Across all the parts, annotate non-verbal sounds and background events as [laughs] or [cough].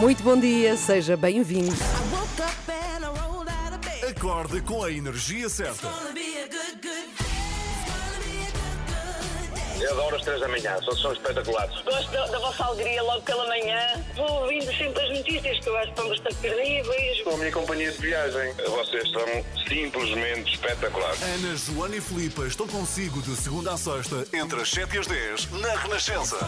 Muito bom dia, seja bem-vindo. Acorde com a energia certa. Eu adoro as três da manhã, são, são espetaculares. Gosto da, da vossa alegria logo pela manhã. Vou ouvindo sempre as notícias que eu acho que estão bastante terríveis. Com a minha companhia de viagem, vocês são simplesmente espetaculares. Ana, Joana e Filipa estão consigo de segunda a sexta, entre as 7 e as 10, na Renascença.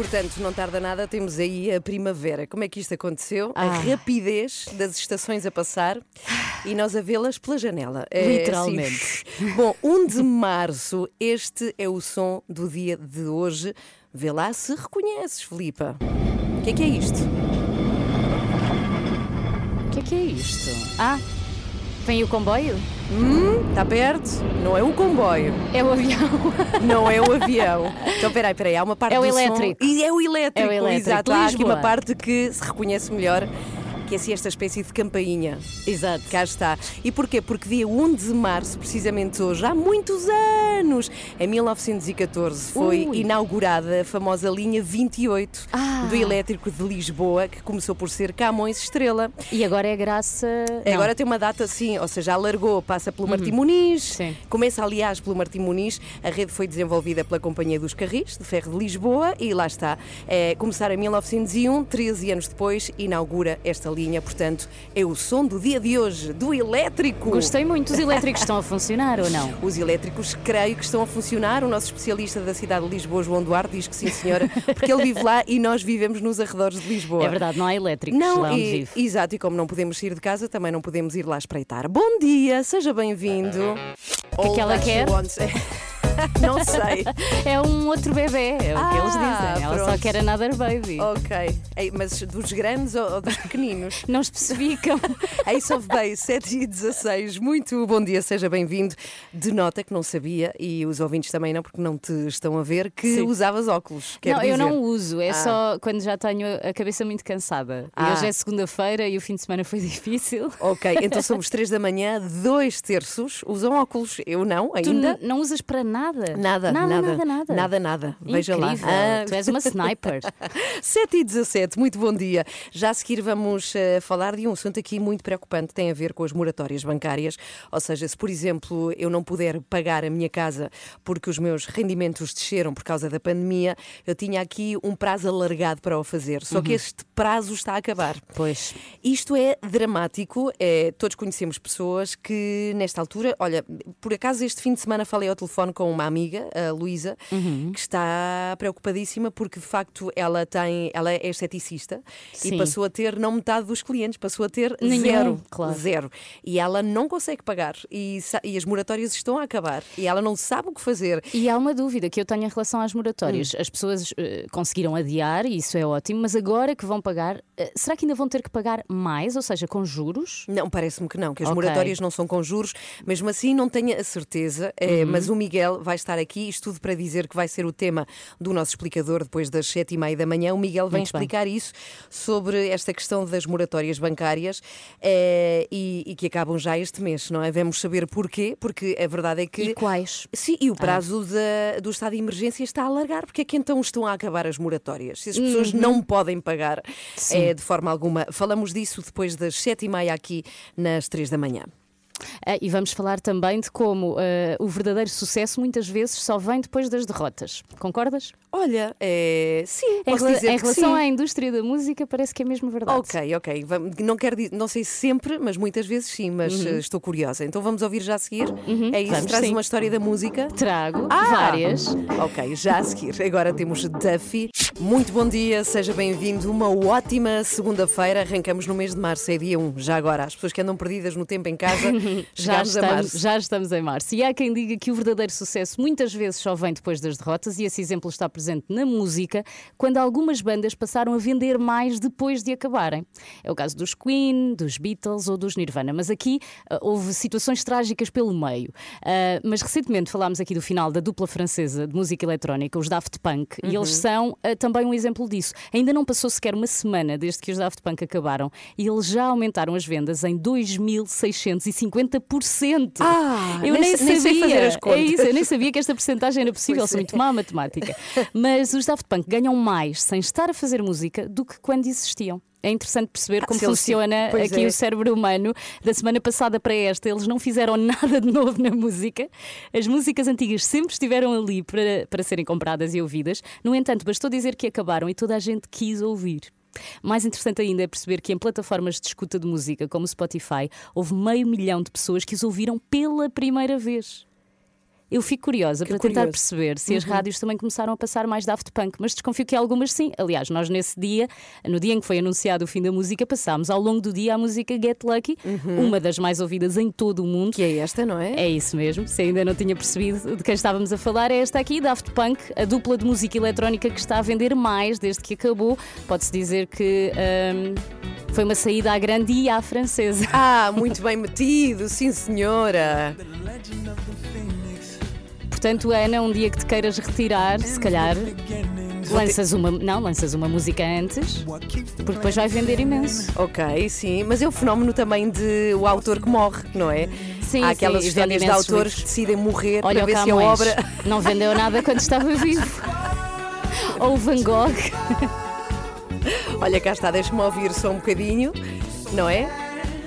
Portanto, não tarda nada, temos aí a primavera. Como é que isto aconteceu? A Ah. rapidez das estações a passar e nós a vê-las pela janela. É Literalmente. assim. [laughs] Bom, 1 de março, este é o som do dia de hoje. Vê lá se reconheces, Filipa. O que é que é isto? O que é que é isto? Ah, vem o comboio? Está perto? Não é o comboio, É o avião. [laughs] não é o avião. Então, peraí, peraí, há uma parte É o do som- elétrico. E é o elétrico, É o elétrico. exato. Há aqui uma parte que se reconhece melhor, que é assim esta espécie de campainha. Exato. Cá está. E porquê? Porque dia 1 de março, precisamente hoje, há muitos anos, em 1914, foi Ui. inaugurada a famosa linha 28 Ah. do elétrico de Lisboa, que começou por ser Camões Estrela. E agora é graça. não. Agora tem uma data assim, ou seja, alargou, passa pelo Martim Muniz, Uhum. Sim. começa aliás pelo Martim Muniz. A rede foi desenvolvida pela Companhia dos Carris, de Ferro de Lisboa, e lá está. É, começar em 1901, 13 anos depois, inaugura esta linha. Portanto, é o som do dia de hoje, do elétrico. Gostei muito. Os elétricos estão a funcionar ou não? Os elétricos, creio que estão a funcionar. O nosso especialista da cidade de Lisboa, João Duarte, diz que sim, senhora, porque ele vive lá e nós vivemos nos arredores de Lisboa. É verdade, não há elétricos Não, lá onde e- vive. exato, e como não podemos sair de casa, também não podemos ir lá espreitar. Bom dia, seja bem-vindo. que é que ela quer? [laughs] não sei. É um outro bebê, é o que eles Ah, dizem. Ela só pronto. quer another baby. Ok. Ei, mas dos grandes ou, ou dos pequeninos? [laughs] Não especificam. [laughs] Ace of Base, 7 e 16. Muito bom dia, seja bem-vindo. Denota que não sabia, e os ouvintes também não, porque não te estão a ver, que Sim. usavas óculos. Não, eu dizer. não uso, é Ah. só quando já tenho a cabeça muito cansada. E Ah. hoje é segunda-feira e o fim de semana foi difícil. Ok, então somos 3 da manhã, dois terços usam óculos. Eu não, Tu ainda. n- não usas para nada? Nada, nada, nada, nada. nada. Nada, nada. Veja lá. Ah. Tu és uma sniper. [laughs] 7 e 17, muito bom dia. Já a seguir vamos eh, falar de um assunto aqui muito preocupante, tem a ver com as moratórias bancárias. Ou seja, se por exemplo eu não puder pagar a minha casa porque os meus rendimentos desceram por causa da pandemia, eu tinha aqui um prazo alargado para o fazer. Só Uhum. que este prazo está a acabar. Pois. Isto é dramático. É, todos conhecemos pessoas que, nesta altura, olha, por acaso este fim de semana falei ao telefone com uma amiga, a Luísa, Uhum. que está preocupadíssima porque de facto ela tem, ela é esteticista e Sim. passou a ter não metade dos clientes, passou a ter Nenhum, zero, claro. zero. E ela não consegue pagar e, e as moratórias estão a acabar e ela não sabe o que fazer. E há uma dúvida que eu tenho em relação às moratórias. Hum. As pessoas eh, conseguiram adiar, e isso é ótimo, mas agora que vão pagar, eh, será que ainda vão ter que pagar mais, ou seja, com juros? Não, parece-me que não, que as Ok. moratórias não são com juros, mesmo assim não tenho a certeza, eh, mas o Miguel vai estar aqui, isto tudo para dizer que vai ser o tema do nosso explicador depois das sete e meia da manhã. O Miguel vem Muito bem. explicar isso sobre esta questão das moratórias bancárias eh, e, e que acabam já este mês, não é? Vamos saber porquê, porque a verdade é que. E quais? Sim, e o prazo da- do estado de emergência está a alargar. Porque é que então estão a acabar as moratórias? Se as pessoas não podem pagar eh, de forma alguma. Falamos disso depois das sete e meia aqui nas três da manhã. Ah, e vamos falar também de como ah, o verdadeiro sucesso muitas vezes só vem depois das derrotas. Concordas? Olha, eh, sim, Em, posso rela- em relação sim. à indústria da música, parece que é mesmo verdade. Ok, ok. Não quero dizer, não sei se sempre, mas muitas vezes sim, mas eh, estou curiosa. Então vamos ouvir já a seguir. É isso, Vamos, traz sim. uma história da música. Trago Ah! várias. Ok, já a seguir. Agora temos Duffy. Muito bom dia, seja bem-vindo. Uma ótima segunda-feira. Arrancamos no mês de março, é dia 1. Já agora, as pessoas que andam perdidas no tempo em casa, [laughs] Já chegamos a estamos, março. já estamos em março. E há quem diga que o verdadeiro sucesso muitas vezes só vem depois das derrotas, e esse exemplo está presente presente na música quando algumas bandas passaram a vender mais depois de acabarem. É o caso dos Queen, dos Beatles ou dos Nirvana, mas aqui uh, houve situações trágicas pelo meio. Uh, mas recentemente falámos aqui do final da dupla francesa de música eletrónica, os Daft Punk, uhum. e eles são uh, também um exemplo disso. Ainda não passou sequer uma semana desde que os Daft Punk acabaram e eles já aumentaram as vendas em 2.650%. Ah, eu nem, nem sabia. Nem fazer as contas. É isso, eu nem sabia que esta porcentagem era possível, pois sou é. muito má matemática. [laughs] Mas os Daft Punk ganham mais sem estar a fazer música do que quando existiam. É interessante perceber ah, como funciona aqui é. o cérebro humano. Da semana passada para esta, eles não fizeram [laughs] nada de novo na música. As músicas antigas sempre estiveram ali para, para serem compradas e ouvidas. No entanto, bastou dizer que acabaram e toda a gente quis ouvir. Mais interessante ainda é perceber que em plataformas de escuta de música como o Spotify houve meio milhão de pessoas que os ouviram pela primeira vez. Eu fico curiosa que para curioso. tentar perceber se uhum. as rádios também começaram a passar mais Daft Punk, mas desconfio que algumas sim. Aliás, nós nesse dia, no dia em que foi anunciado o fim da música, passámos ao longo do dia a música Get Lucky, uhum. uma das mais ouvidas em todo o mundo. Que é esta, não é? É isso mesmo. Se ainda não tinha percebido de quem estávamos a falar, é esta aqui, Daft Punk, a dupla de música eletrónica que está a vender mais desde que acabou. Pode-se dizer que. Um, foi uma saída à grande e à francesa. Ah, muito bem metido, sim senhora. Portanto, Ana, um dia que te queiras retirar, se calhar. Lanças uma, não, lanças uma música antes, porque depois vai vender imenso. Ok, sim, mas é o fenómeno também de o autor que morre, não é? Sim, Há aquelas sim, histórias de autores que decidem morrer Olha para ver se a obra. Não vendeu nada quando estava vivo. [laughs] Ou o Van Gogh. Olha, cá está, deixa-me ouvir só um bocadinho, não é?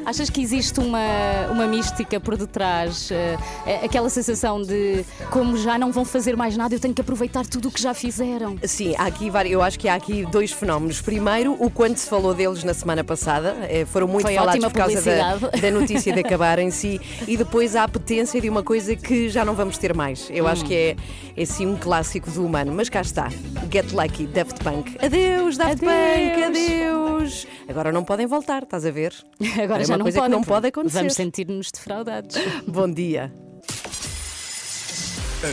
Achas que existe uma, uma mística por detrás? Uh, aquela sensação de como já não vão fazer mais nada, eu tenho que aproveitar tudo o que já fizeram? Sim, há aqui, eu acho que há aqui dois fenómenos. Primeiro, o quanto se falou deles na semana passada, eh, foram muito Foi falados por causa da, da, notícia de acabar em si, e depois a apetência de uma coisa que já não vamos ter mais. Eu hum. acho que é, é sim um clássico do humano, mas cá está. Get Lucky, Daft Punk. Adeus, Daft adeus. Punk, adeus. Agora não podem voltar, estás a ver? [laughs] Agora é já uma não coisa podem, que não pode acontecer. Vamos sentir-nos defraudados. [laughs] Bom dia.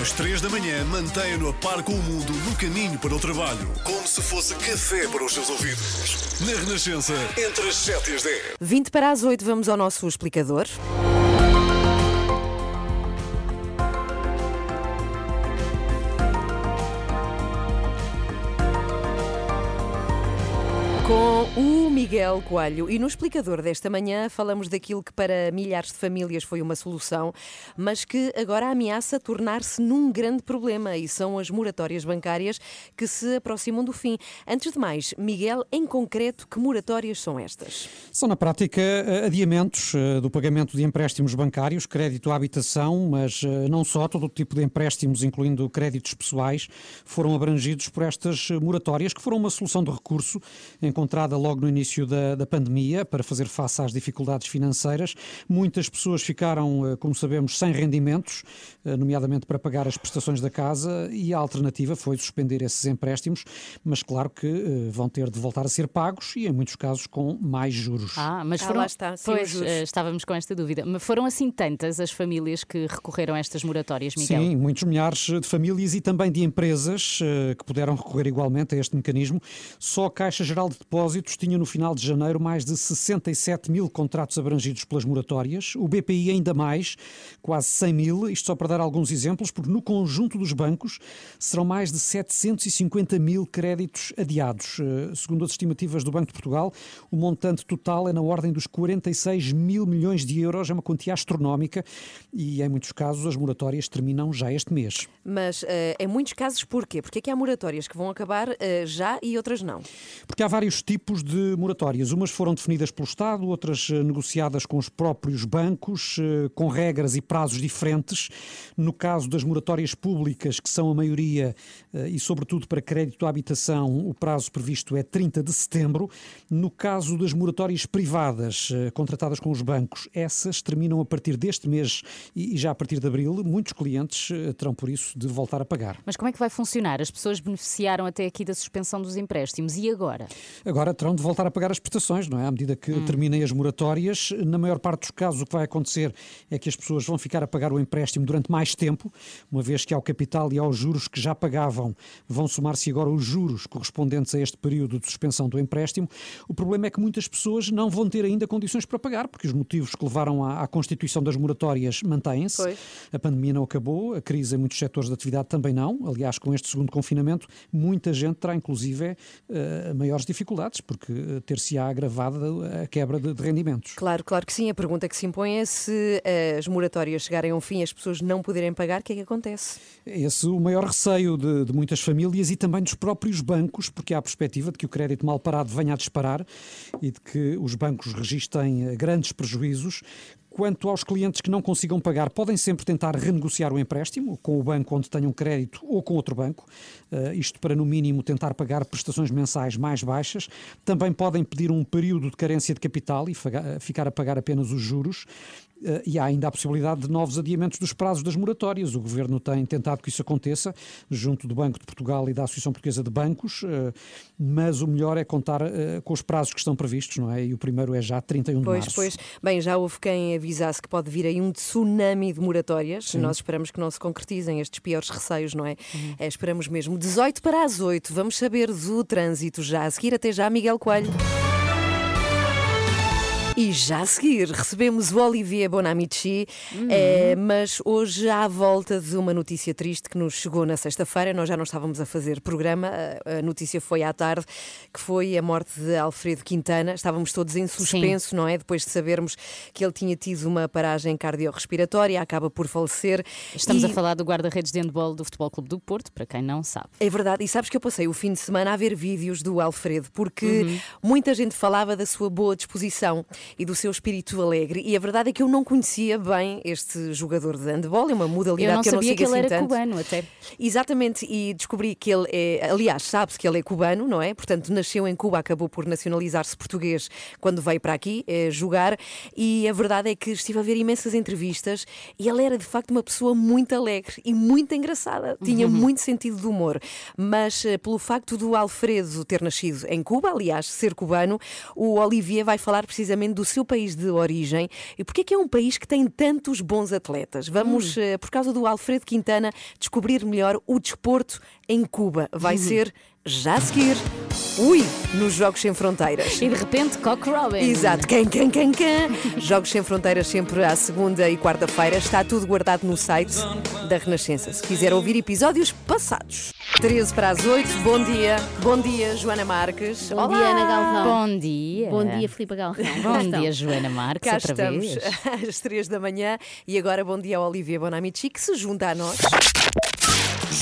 Às três da manhã, mantenha-no a par com o mundo no caminho para o trabalho. Como se fosse café para os seus ouvidos. Na Renascença, entre as 7 e as 10. 20 para as 8, vamos ao nosso explicador. Com o Miguel Coelho. E no explicador desta manhã falamos daquilo que para milhares de famílias foi uma solução, mas que agora ameaça tornar-se num grande problema e são as moratórias bancárias que se aproximam do fim. Antes de mais, Miguel, em concreto, que moratórias são estas? São, na prática, adiamentos eh, do pagamento de empréstimos bancários, crédito à habitação, mas eh, não só, todo o tipo de empréstimos, incluindo créditos pessoais, foram abrangidos por estas moratórias, que foram uma solução de recurso em encontrada logo no início da, da pandemia para fazer face às dificuldades financeiras. Muitas pessoas ficaram, eh, como sabemos, sem rendimentos, nomeadamente para pagar as prestações da casa, e a alternativa foi suspender esses empréstimos, mas claro que eh, vão ter de voltar a ser pagos e, em muitos casos, com mais juros. Ah, mas foram. Ah, lá está, sim, pois, estávamos com esta dúvida. Mas foram assim tantas as famílias que recorreram a estas moratórias, Miguel? Sim, muitos milhares de famílias e também de empresas que puderam recorrer igualmente a este mecanismo. Só a Caixa Geral de Depósitos tinha no final de janeiro mais de 67 mil contratos abrangidos pelas moratórias, o BPI ainda mais, quase 100 mil, isto só para dar alguns exemplos, porque no conjunto dos bancos serão mais de 750 mil créditos adiados. Eh, segundo as estimativas do Banco de Portugal, o montante total é na ordem dos 46 mil milhões de euros, é uma quantia astronómica e em muitos casos as moratórias terminam já este mês. Mas uh, em muitos casos porquê? Porque é que há moratórias que vão acabar uh, já e outras não? Porque há vários tipos de moratórias. Umas foram definidas pelo Estado, outras negociadas com os próprios bancos, eh, com regras e prazos diferentes. No caso das moratórias públicas, que são a maioria, eh, e sobretudo para crédito à habitação, o prazo previsto é 30 de setembro. No caso das moratórias privadas, contratadas com os bancos, essas terminam a partir deste mês e já a partir de abril. Muitos clientes terão, por isso, de voltar a pagar. Mas como é que vai funcionar? As pessoas beneficiaram até aqui da suspensão dos empréstimos e agora? Agora terão de voltar a pagar as prestações, não é? À medida que hum. terminem as moratórias, na maior parte dos casos o que vai acontecer é que as pessoas vão ficar a pagar o empréstimo durante mais tempo, uma vez que ao capital e aos juros que já pagavam vão somar-se agora os juros correspondentes a este período de suspensão do empréstimo. O problema é que muitas pessoas não vão ter ainda condições para pagar, porque os motivos que levaram à, à constituição das moratórias mantêm-se. A pandemia não acabou, a crise em muitos setores da atividade também não. Aliás, com este segundo confinamento, muita gente terá inclusive uh, maiores dificuldades, porque uh, ter-se-á agravado a quebra de, de, rendimentos. Claro, claro que sim. A pergunta que se impõe é se uh, as moratórias chegarem ao fim as pessoas não poderem pagar, o que é que acontece? Esse é o maior receio de, de muitas famílias e também dos próprios bancos, porque há a perspectiva de que o crédito mal parado venha a disparar e de que os bancos registrem grandes prejuízos, Quanto aos clientes que não consigam pagar, podem sempre tentar renegociar o empréstimo com o banco onde tenham crédito ou com outro banco, uh, isto para no mínimo tentar pagar prestações mensais mais baixas. Também podem pedir um período de carência de capital e ficar a pagar apenas os juros. Uh, e há ainda a possibilidade de novos adiamentos dos prazos das moratórias. O Governo tem tentado que isso aconteça, junto do Banco de Portugal e da Associação Portuguesa de Bancos, uh, mas o melhor é contar com os prazos que estão previstos, não é? E o primeiro é já 31 pois, de março. Pois, bem, já houve quem avisasse que pode vir aí um tsunami de moratórias. Sim. Nós esperamos que não se concretizem estes piores receios, não é? Uhum. é? Esperamos mesmo. 18 para as 8. Vamos saber do trânsito já. A seguir, até já, Miguel Coelho. E já a seguir recebemos o Olivier Bonamici, uhum. é, mas hoje à volta de uma notícia triste que nos chegou na sexta-feira. Nós já não estávamos a fazer programa, a notícia foi à tarde, que foi a morte de Alfredo Quintana. Estávamos todos em suspenso, Sim. não é? Depois de sabermos que ele tinha tido uma paragem cardiorrespiratória, acaba por falecer. Estamos e... a falar do guarda-redes de handball do Futebol Clube do Porto, para quem não sabe. É verdade, e sabes que eu passei o fim de semana a ver vídeos do Alfredo, porque uhum. muita gente falava da sua boa disposição e do seu espírito alegre. E a verdade é que eu não conhecia bem este jogador de handball, é uma modalidade eu que eu não sabia que ele assim era tanto. cubano até. Exatamente, e descobri que ele é, aliás, sabe-se que ele é cubano, não é? Portanto, nasceu em Cuba, acabou por nacionalizar-se português quando veio para aqui é, jogar. E a verdade é que estive a ver imensas entrevistas e ele era de facto uma pessoa muito alegre e muito engraçada. Tinha uhum. muito sentido de humor. Mas eh, pelo facto do Alfredo ter nascido em Cuba, aliás, ser cubano, o Olivier vai falar precisamente do seu país de origem e porque é que é um país que tem tantos bons atletas. Vamos, hum. Eh, por causa do Alfredo Quintana, descobrir melhor o desporto em Cuba. Vai uhum. ser já a seguir. Ui, nos Jogos Sem Fronteiras. E de repente, Cock Robin. Exato, quem, quem, quem, quem. Jogos Sem Fronteiras sempre à segunda e quarta-feira. Está tudo guardado no site da Renascença. Se quiser ouvir episódios passados. 13 para as 8, bom dia. Bom dia, Joana Marques. Bom Olá. dia, Ana Galvão. Bom dia. Bom dia, Filipe Galvão. [laughs] Bom dia, Joana Marques. Cá outra estamos vez. [laughs] às 3 da manhã e agora bom dia ao Olivia Bonamici que se junta a nós.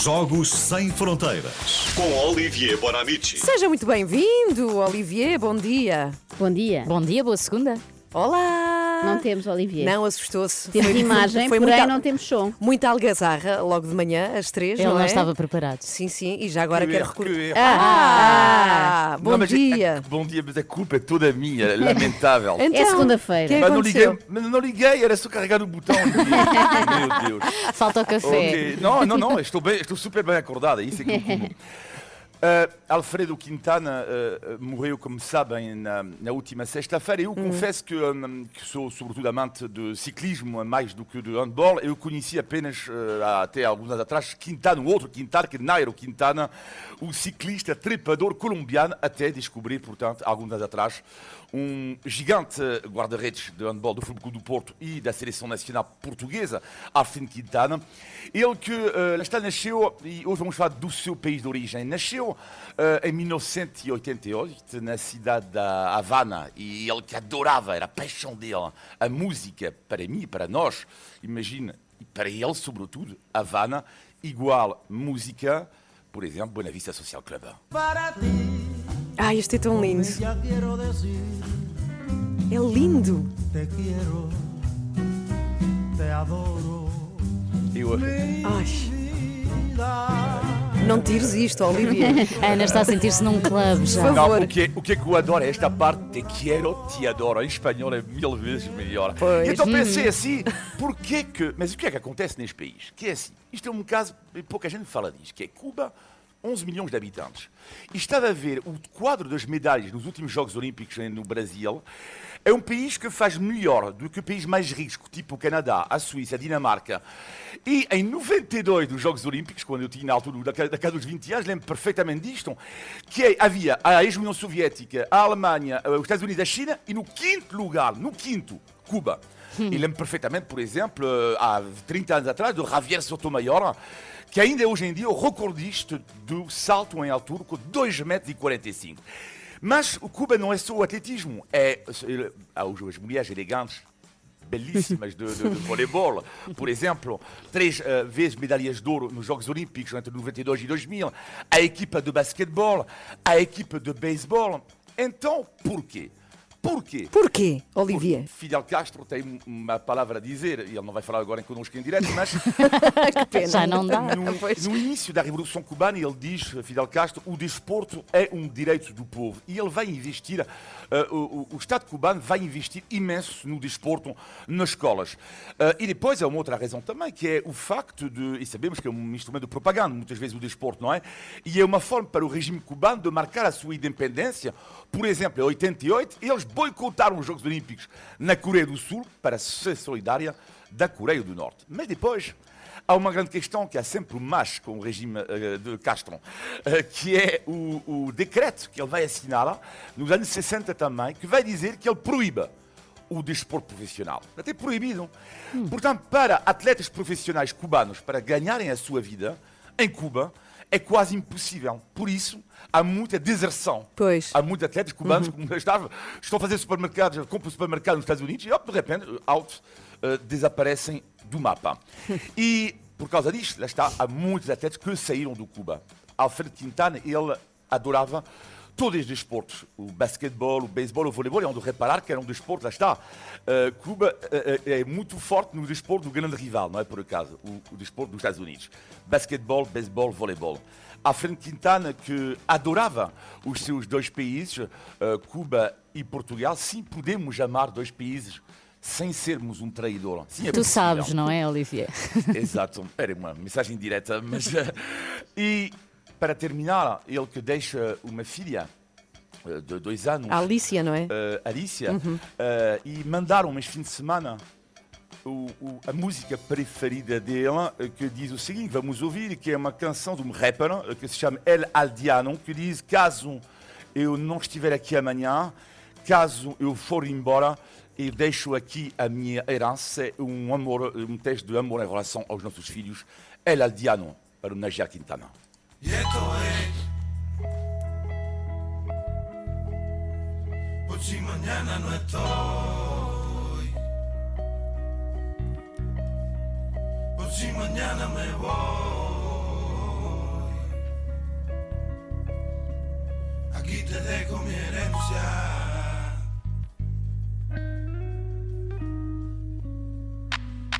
Jogos Sem Fronteiras com Olivier Bonamici. Seja muito bem-vindo, Olivier. Bom dia. Bom dia. Bom dia, boa segunda. Olá! Não temos Olivier. Não, assustou-se. Temos foi, imagem, foi porém muita, não temos som. Muita algazarra logo de manhã, às três, Ele não, não é? estava preparado. Sim, sim, e já agora que quero recordar. Ah, ah, bom não, dia. É, [laughs] bom dia, mas a culpa é toda minha, [laughs] lamentável. Então, é segunda-feira. Mas não liguei, mas não liguei, era só carregar o botão. [laughs] Meu Deus. Falta o café. Okay. Não, não, não, estou, bem, estou super bem acordada, isso é que eu como. Uh, Alfredo Quintana uh, morreu, como sabem, na, na última sexta-feira. Eu uhum. confesso que, um, que, sou, sobretudo, amante de ciclismo, mais do que de handball. Eu conheci apenas, uh, até alguns anos atrás, Quintana, um outro Quintana, que Nairo Quintana, o ciclista trepador colombiano, até descobrir, portanto, alguns anos atrás, um gigante guarda-redes de handball do Futebol do Porto e da Seleção Nacional Portuguesa, Alfredo Quintana. Ele que uh, está nasceu, e hoje vamos falar do seu país de origem, nasceu uh, em 1988 na cidade da Havana e ele que adorava, era a paixão dele, a música, para mim, para nós, imagina, e para ele sobretudo, Havana, igual música, por exemplo, Buena Vista Social Club. Ah, este é tão lindo. É lindo. Eu... Ai. Não tires isto, Olivia. A [laughs] Ana está a sentir-se num clube já. Por favor. Não, o, que, o que é que eu adoro é esta parte te quero, te adoro. Em espanhol é mil vezes melhor. Pois. Então pensei assim, porquê que... Mas o que é que acontece neste país? Que é assim, isto é um caso, pouca gente fala disso, que é Cuba 11 milhões de habitantes. E estava a ver o quadro das medalhas nos últimos Jogos Olímpicos no Brasil. É um país que faz melhor do que países mais ricos, tipo o Canadá, a Suíça, a Dinamarca. E em 92, nos Jogos Olímpicos, quando eu tinha na altura da casa dos 20 anos, lembro perfeitamente disto, que havia a ex-União Soviética, a Alemanha, os Estados Unidos, a China, e no quinto lugar, no quinto, Cuba. Hum. E lembro perfeitamente, por exemplo, há 30 anos atrás, do Javier Sotomayor, que ainda hoje em dia é o recordista do salto em altura com 2,45 metros. Mas o Cuba não é só o atletismo, é, as mulheres elegantes, belíssimas de, de, de voleibol. Por exemplo, três uh, vezes medalhas de ouro nos Jogos Olímpicos entre 92 e 2000. A equipa de basquetebol, a equipa de beisebol. Então, por quê? Porquê? Porquê, Olivier? Porque Fidel Castro tem uma palavra a dizer, e ele não vai falar agora connosco em direto, mas. [laughs] que pena. Já não dá. No, no, início da Revolução Cubana, ele diz, Fidel Castro, o desporto é um direito do povo. E ele vai investir, uh, o, o, Estado cubano vai investir imenso no desporto nas escolas. Uh, e depois há uma outra razão também, que é o facto de. E sabemos que é um instrumento de propaganda, muitas vezes o desporto, não é? E é uma forma para o regime cubano de marcar a sua independência. Por exemplo, em 88, eles boicotaram os Jogos Olímpicos na Coreia do Sul para ser solidária da Coreia do Norte. Mas depois há uma grande questão que é sempre o mais com o regime uh, de Castro, uh, que é o, o, decreto que ele vai assinar nos anos 60 também, que vai dizer que ele proíba o desporto profissional. Até proibido. Hum. Portanto, para atletas profissionais cubanos, para ganharem a sua vida em Cuba, é quase impossível. Por isso, há muita deserção. Pois. Há muitos atletas cubanos, uhum. como estava, estão a fazer supermercados, compram supermercado nos Estados Unidos e, de repente, altos uh, desaparecem do mapa. [laughs] e, por causa disto, lá está, há muitos atletas que saíram do Cuba. Alfredo Quintana, ele adorava todos os desportos, o basquetebol, o beisebol, o voleibol, é onde reparar que era um desporto, lá está. Uh, Cuba uh, é muito forte no desporto do grande rival, não é por acaso, o, o desporto dos Estados Unidos. Basquetebol, beisebol, voleibol. Alfredo Quintana, que adorava os seus dois países, uh, Cuba e Portugal, sim, podemos amar dois países sem sermos um traidor. Sim, é tu sabes, não é, Olivier? Exato, era uma mensagem direta. Mas, e para terminar, ele que deixa uma filha eh, de dois anos. A Alicia, não é? Uh, Alicia. Uhum. Uh, e mandaram este fim de semana o, o, a música preferida dela, que diz o seguinte: vamos ouvir, que é uma canção de um rapper que se chama El Aldiano, que diz: caso eu não estiver aqui amanhã, caso eu for embora, eu deixo aqui a minha herança, um amor, um teste de amor em relação aos nossos filhos. El Aldiano, para o Najar Quintana. Y esto es. Por si mañana no estoy. Por si mañana me voy. Aquí te dejo mi herencia.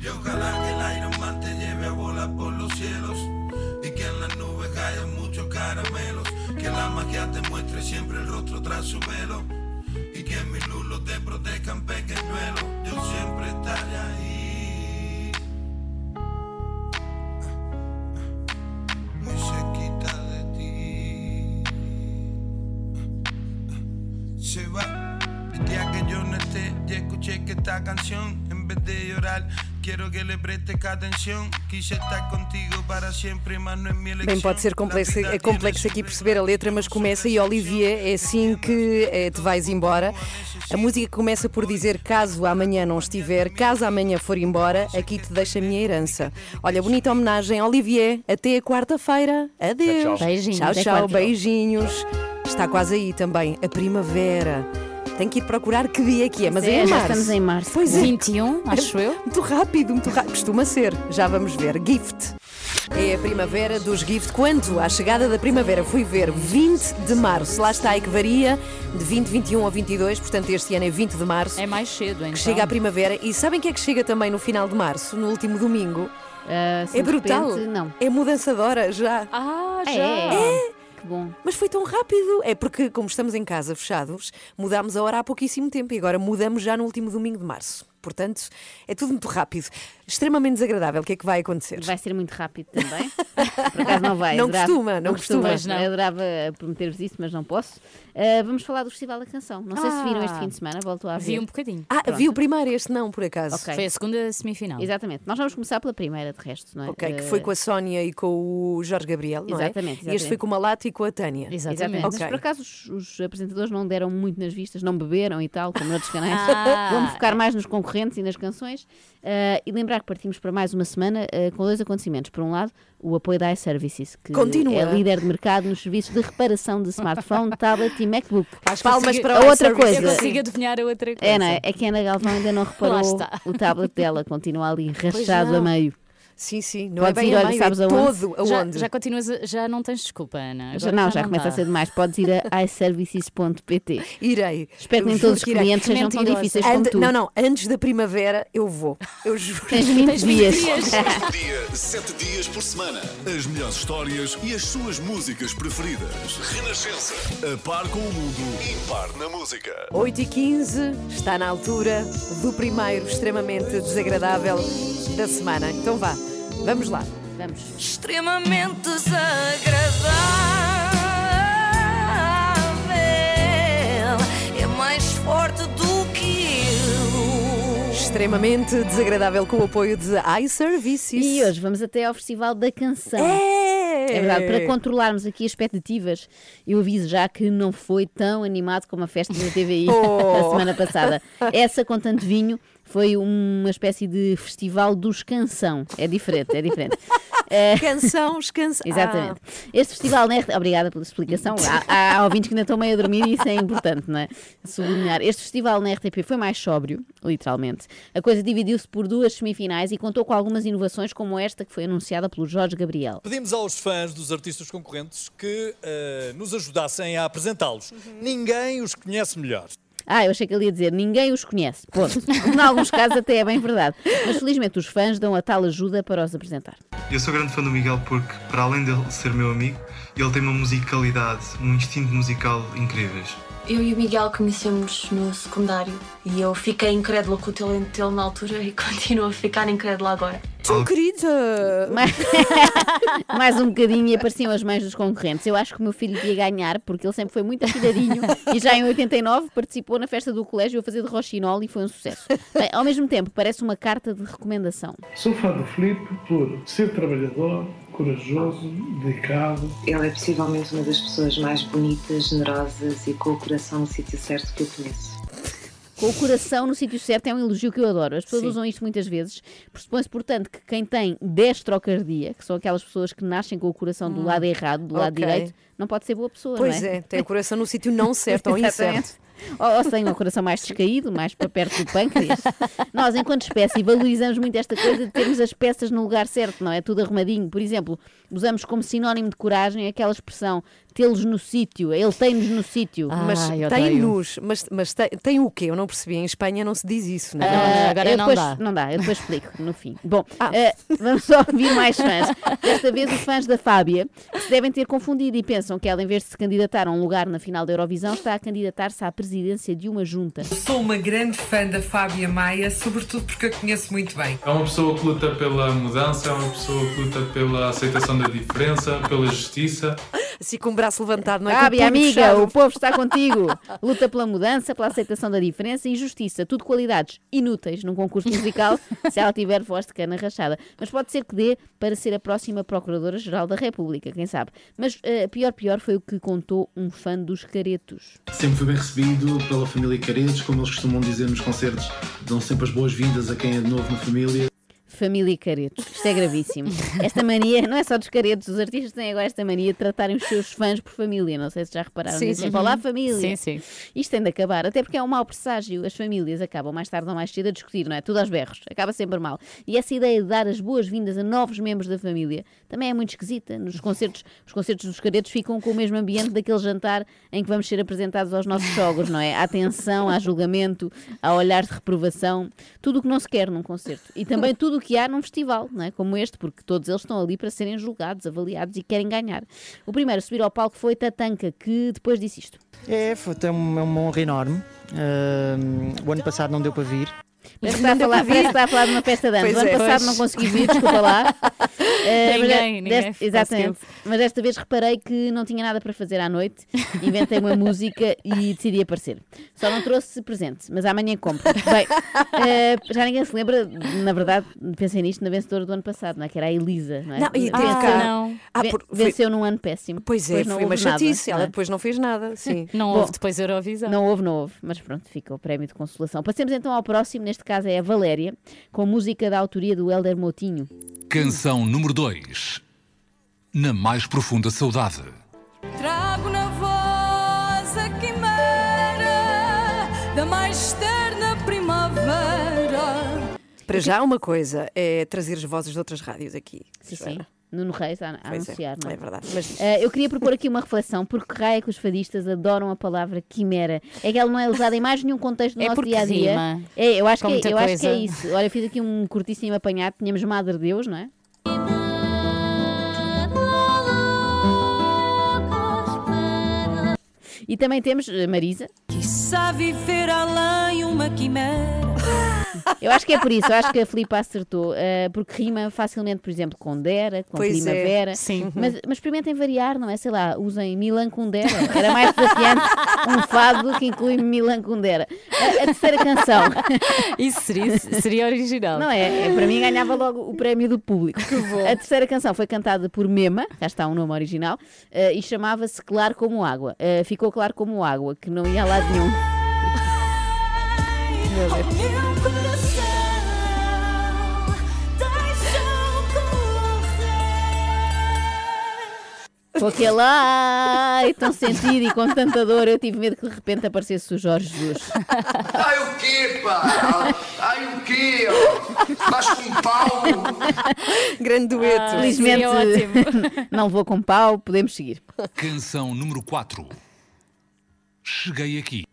Y ojalá que el Iron Man te lleve a volar por los cielos que en las nubes caen muchos caramelos. Que la magia te muestre siempre el rostro tras su velo. Y que mis lulos te protejan pequeñuelo. Yo siempre estaré ahí. Muy cerquita de ti. Se va el día que yo no esté y escuché que esta canción en vez de llorar Quero que le preste atenção, quis estar contigo para sempre, mas não é minha Bem, pode ser complexo, é complexo aqui perceber a letra, mas começa e Olivier, é assim que é, te vais embora. A música começa por dizer: caso amanhã não estiver, caso amanhã for embora, aqui te deixa a minha herança. Olha, bonita homenagem, Olivier. Até a quarta-feira. Adeus. Tchau, tchau. Beijinhos. Tchau, tchau. Beijinhos. Está quase aí também a primavera. Tem que ir procurar que dia é que é, mas é, é em março. estamos em março. Pois é. 21, acho eu. Muito rápido, muito rápido. Costuma ser. Já vamos ver. Gift. É a primavera dos Gift. Quanto à chegada da primavera? Fui ver 20 de março. Lá está aí que varia de 20, 21 ou 22. Portanto, este ano é 20 de março. É mais cedo, então. Que chega a primavera. E sabem o que é que chega também no final de março, no último domingo? Uh, é brutal. Repente, não. É mudança de hora já. Ah, já. É. é. Que bom. Mas foi tão rápido. É porque, como estamos em casa fechados, mudámos a hora há pouquíssimo tempo e agora mudamos já no último domingo de março. Portanto, é tudo muito rápido. Extremamente desagradável. O que é que vai acontecer? Vai ser muito rápido também. [laughs] Por acaso não vai. Não adorava- costuma, não costuma. costuma. Eu adorava prometer-vos isso, mas não posso. Uh, vamos falar do Festival da Canção. Não sei se viram este Ah. fim de semana, voltou a ver. Vi um bocadinho. Ah, Pronto. vi o primeiro, este não, por acaso. Ok. Foi a segunda semifinal. Exatamente. Nós vamos começar pela primeira, de resto, não é? Ok, que Uh, foi com a Sónia e com o Jorge Gabriel, não é? Exatamente, E este exatamente. foi com o Malato e com a Tânia. Exatamente. Exatamente. Ok. Mas por acaso os, os apresentadores não deram muito nas vistas, não beberam e tal, como noutros canais. Ah. [laughs] Vamos focar mais nos concorrentes e nas canções. Uh, e lembrar que partimos para mais uma semana uh, com dois acontecimentos. Por um lado, o apoio da iServices, que Continua. é líder de mercado nos serviços de reparação de smartphone, [laughs] tablet e MacBook. Acho Palmas consigo- para A outra iServices. Eu coisa. consigo adivinhar a outra coisa. É, não é? É que a Ana Galvão ainda não reparou o tablet dela, continua ali rachado a meio. Sim, sim. Não é Podes bem ir, a olha, meio, sabes é aonde? todo Já, aonde. já continuas, a- já não tens desculpa, Ana. Já, Agora não, já começa dá. a ser demais. Podes ir a [laughs] iservices.pt. Irei. Espero que nem todos os que irei. clientes sejam tão Mentirosa. difíceis como tu. Não, não, antes da primavera eu vou. Eu juro. [laughs] Tens 20 dias. [laughs] Todo dia, sete dias por semana. As melhores histórias e as suas músicas preferidas. Renascença. A par com o mundo. Impar na música. 8 e 15 está na altura do primeiro extremamente desagradável da semana. Então vá, vamos lá. Vamos. extremamente desagradável. É mais forte do que eu. Extremamente desagradável com o apoio de iServices. E hoje vamos até ao Festival da Canção. É, É verdade, para controlarmos aqui as expectativas, eu aviso já que não foi tão animado como a festa da TVI [laughs] Oh. [laughs] a semana passada. Essa com tanto vinho foi uma espécie de festival dos canção. É diferente, é diferente. [laughs] É, Canção, canção. Exatamente. Este festival na RTP. Obrigada pela explicação. Há, há [laughs] ouvintes que ainda estão meio a dormir e isso é importante, não é? Sublinhar. Este festival na RTP foi mais sóbrio, literalmente. A coisa dividiu-se por duas semifinais e contou com algumas inovações, como esta que foi anunciada pelo Jorge Gabriel. Pedimos aos fãs dos artistas concorrentes que eh, nos ajudassem a apresentá-los. Ninguém os conhece melhor. Ah, eu achei que ele ia dizer ninguém os conhece. Ponto. Em alguns casos até é bem verdade. Mas felizmente os fãs dão a tal ajuda para os apresentar. Eu sou grande fã do Miguel porque, para além de ser meu amigo, ele tem uma musicalidade, um instinto musical incríveis. Eu e o Miguel conhecemos no secundário e eu fiquei incrédula com o talento dele na altura e [laughs] continuo a ficar incrédula agora. Tão querida! Mais, [laughs] mais um bocadinho e apareciam as mães dos concorrentes. Eu acho que o meu filho ia ganhar porque ele sempre foi muito afiladinho [laughs] e já em 89 participou na festa do colégio a fazer de roxinol e foi um sucesso. Bem, ao mesmo tempo, parece uma carta de recomendação. Sou fã do Filipe por ser trabalhador, corajoso, dedicado. Ele é possivelmente uma das pessoas mais bonitas, generosas e com o coração no sítio certo que eu conheço. Com o coração no sítio certo é um elogio que eu adoro. As pessoas Sim. usam isto muitas vezes. Pressupõe-se, portanto, que quem tem destrocardia, que são aquelas pessoas que nascem com o coração do lado errado, do lado ok. direito, não pode ser boa pessoa, Pois não é? é, tem o coração no sítio não certo [laughs] ou incerto. Ou, ou se tem um coração mais descaído, mais para perto do pâncreas. Nós, enquanto espécie, valorizamos muito esta coisa de termos as peças no lugar certo, não é? Tudo arrumadinho. Por exemplo, usamos como sinónimo de coragem aquela expressão tê-los no sítio, ele tem-nos no sítio. Mas Ai, odeio. tem-nos, mas, mas tem, tem o quê? Eu não percebi. Em Espanha não se diz isso, não é? Ah, agora eu não depois, dá. Não dá, eu depois explico no fim. [laughs] Bom, eh, vamos só ouvir mais fãs. Desta vez os fãs da Fábia se devem ter confundido e pensam que ela, em vez de se candidatar a um lugar na final da Eurovisão, está a candidatar-se à presidência de uma junta. Sou uma grande fã da Fábia Maia, sobretudo porque a conheço muito bem. É uma pessoa que luta pela mudança, é uma pessoa que luta pela aceitação da diferença, pela justiça. Assim com o braço levantado, não é? Com o Fábia, punho amiga, fechado. o povo está contigo. Luta pela mudança, pela aceitação da diferença e justiça. Tudo qualidades inúteis num concurso musical se ela tiver voz de cana rachada. Mas pode ser que dê para ser a próxima Procuradora-Geral da República, quem sabe. Mas eh, pior, pior foi o que contou um fã dos caretos. Sempre fui bem recebido pela família Caretos, como eles costumam dizer nos concertos, dão sempre as boas-vindas a quem é de novo na família. Família Caretos. Isto é gravíssimo. [laughs] Esta mania, não é só dos caretos, os artistas têm agora esta mania de tratarem os seus fãs por família. Não sei se já repararam Sim, nisso. sim. Olá, família. Sim, sim. Isto tem de acabar, até porque é um mau presságio. As famílias acabam mais tarde ou mais cedo a discutir, não é? Tudo aos berros. Acaba sempre mal. E essa ideia de dar as boas-vindas a novos membros da família também é muito esquisita. Nos concertos, os concertos dos caretos ficam com o mesmo ambiente daquele jantar em que vamos ser apresentados aos nossos sogros, não é? Há atenção, há julgamento, há olhar de reprovação. Tudo o que não se quer num concerto. E também tudo o que há num festival, não é? Como este, porque todos eles estão ali para serem julgados, avaliados e querem ganhar. O primeiro a subir ao palco foi Tatanka, que depois disse isto. É, foi uma, uma honra enorme. Ahm, o ano passado não deu para vir. Parece que está a falar, parece que está a falar de uma festa de anos. Pois O ano é. passado Pois. não consegui vir, desculpa lá. [laughs] Eh, mas Ninguém, de- ninguém Exatamente. Mas desta vez reparei que não tinha nada para fazer à noite, inventei uma música e decidi aparecer. Só não trouxe presente, mas amanhã compro. Bem, eh, já ninguém se lembra, na verdade, pensei nisto na vencedora do ano passado, não é? Que era a Elisa, não é? Não, e venceu, não. Ah, foi- venceu num ano péssimo. Pois é, não foi uma houve nada, chatice. não Ela é? depois não fez nada. Sim. Não Bom, houve depois Eurovisão. Não houve, não houve, mas pronto, fica o prémio de consolação. Passemos então ao próximo, neste caso é a Valéria, com música da autoria do Helder Moutinho. Canção número 2. Na mais profunda saudade. Trago na voz a quimera da mais terna primavera. Para já, uma coisa é trazer as vozes de outras rádios aqui. Sim, sim. Nuno Reis a, a é, anunciar, não é? é verdade. Mas Eh, eu queria propor aqui uma reflexão, porque raio é que os fadistas adoram a palavra quimera. É que ela não é usada em mais nenhum contexto do É nosso dia a dia. rima É, eu acho, com que, é- eu acho que é isso. Olha, eu fiz aqui um curtíssimo apanhado. Tínhamos Madre Deus, não é? E também temos eh, Marisa. Quiçá viver além uma quimera. Eu acho que é por isso, eu acho que a Filipa acertou, eh, porque rima facilmente, por exemplo, com Dera, com Pois é, Primavera. sim. Mas, mas experimentem variar, não é? Sei lá, usem Milan Kundera. Era mais desafiante um fado que inclui Milan Kundera. A, a terceira canção. [laughs] Isso seria, seria original. Não é? É, Para mim ganhava logo o prémio do público. A terceira canção foi cantada por Mema, cá está o nome original, eh, e chamava-se Claro como Água. Eh, ficou claro como água, que não ia a lado nenhum. [laughs] Meu coração Com aquele ai tão sentido e com tanta dor, eu tive medo que de repente aparecesse o Jorge Jesus. Ai o quê, pá? Ai o quê? Estás com pau? grande dueto. Ah, Felizmente [laughs] não levou com pau, podemos seguir. Canção número 4. Cheguei aqui.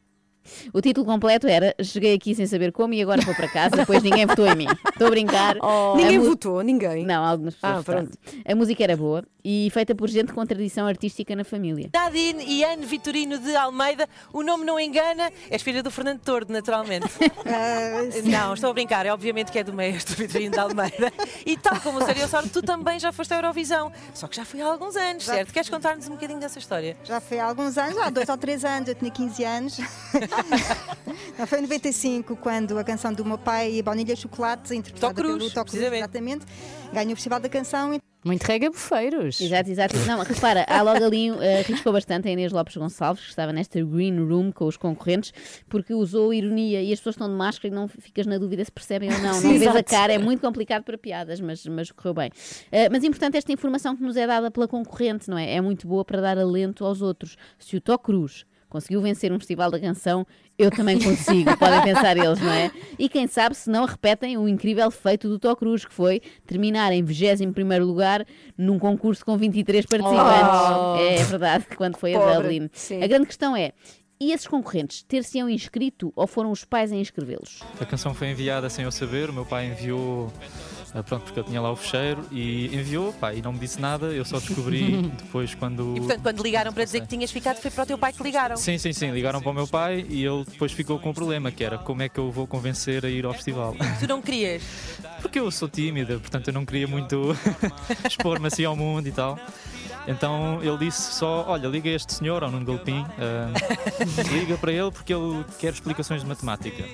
O título completo era Cheguei aqui sem saber como e agora vou para casa, pois ninguém votou em mim. Estou a brincar. Ninguém A votou, ninguém. Não, algumas pessoas Ah, votaram. pronto. A música era boa e feita por gente com tradição artística na família. Nadine e Anne Vitorino de Almeida, o nome não engana, és filha do Fernando Tordo, naturalmente. [laughs] não, estou a brincar, é obviamente que é do maestro Vitorino de Almeida. E tal como o Sorte, tu também já foste à Eurovisão, só que já foi há alguns anos, certo? Queres contar-nos um bocadinho dessa história? Já foi há alguns anos, há dois ou três anos, eu tinha 15 anos. [laughs] Não, foi em 95, quando a canção do meu pai, Baunilha Chocolate, interpretada Tó Cruz, pelo Tó Cruz, exatamente, ganhou o Festival da Canção. Muito rega bufeiros. Exato, exato. Não, repara, há logo ali, uh, arriscou bastante a Inês Lopes Gonçalves, que estava nesta green room com os concorrentes, porque usou ironia e as pessoas estão de máscara e não ficas na dúvida se percebem ou não. Sim, não vês a exato. cara, é muito complicado para piadas, mas, mas correu bem. Uh, mas importante esta informação que nos é dada pela concorrente, não é? É muito boa para dar alento aos outros. Se o Tó Cruz conseguiu vencer um festival da canção, eu também consigo, [laughs] podem pensar eles, não é? E quem sabe se não repetem o incrível feito do Tó Cruz, que foi terminar em 21º lugar num concurso com 23 participantes. Oh. É, verdade, quando foi a Pobre, Dublin. sim. A grande questão é, e esses concorrentes ter-se-ão inscrito ou foram os pais a inscrevê-los? A canção foi enviada sem eu saber, o meu pai enviou, pronto, porque eu tinha lá o fecheiro e enviou, pá, e não me disse nada, eu só descobri [laughs] depois quando. E portanto, quando ligaram para dizer que tinhas ficado, foi para o teu pai que ligaram. Sim, sim, sim, ligaram para o meu pai e ele depois ficou com o problema, que era como é que eu vou convencer a ir ao festival. Tu não querias? Porque eu sou tímida, portanto eu não queria muito [laughs] expor-me assim ao mundo e tal. Então ele disse só: Olha, liga este senhor, ao Nuno Galpim, ah, [laughs] liga para ele porque ele quer explicações de matemática.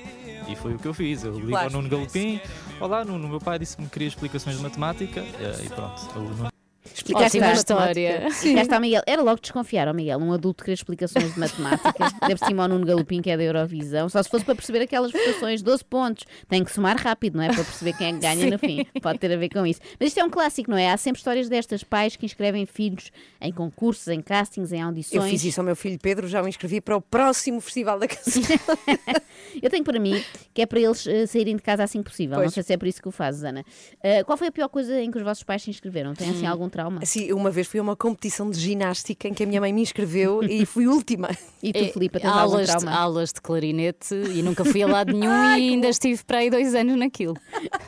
E foi o que eu fiz. Eu ligo Claro. ao Nuno Galpim: Olá, Nuno, meu pai disse-me que queria explicações de matemática. ah, E pronto, E Ótima está. história. E cá está o Miguel. Era logo desconfiar, ó Miguel, um adulto querer explicações de matemática. [laughs] Deve cima ao Nuno Galopim, que é da Eurovisão. Só se fosse para perceber aquelas votações, 12 pontos. Tem que somar rápido, não é? Para perceber quem é que ganha no fim. Pode ter a ver com isso. Mas isto é um clássico, não é? Há sempre histórias destas, pais que inscrevem filhos em concursos, em castings, em audições. Eu fiz isso ao meu filho Pedro, já o inscrevi para o próximo Festival da Canção. [laughs] Eu tenho para mim que é para eles eh, saírem de casa assim que possível. Pois. Não sei se é por isso que o fazes, Ana. Eh, qual foi a pior coisa em que os vossos pais se inscreveram? Tem assim Hum. algum trauma? Sim, uma vez fui a uma competição de ginástica em que a minha mãe me inscreveu e [laughs] fui última. E tu, É, Filipe, tens algum aulas, de, trauma? aulas de clarinete e nunca fui a lado [laughs] nenhum e ainda estive para aí dois anos naquilo.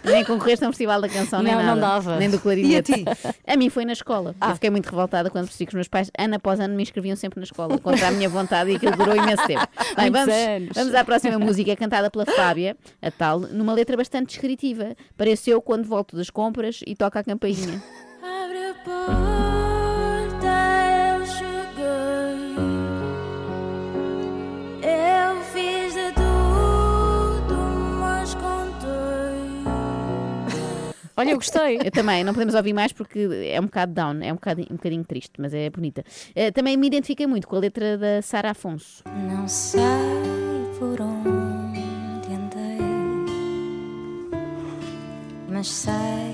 Nem concorreste a um festival da canção, nem Não, nada. não dava. Nem do clarinete. E a ti? [laughs] A mim foi na escola. Eu fiquei muito revoltada quando percebi que os meus pais, ano após ano, me inscreviam sempre na escola, contra a minha vontade e aquilo durou imenso tempo. Bem, vamos, anos. vamos à próxima música, cantada pela Fábia, a tal, numa letra bastante descritiva. Pareceu quando volto das compras e toca a campainha. Olha, eu gostei. Eu também, não podemos ouvir mais porque é um bocado down, é um bocadinho, um bocadinho triste, mas é bonita. Eh, também me identifiquei muito com a letra da Sara Afonso. Não sei por onde andei, mas sei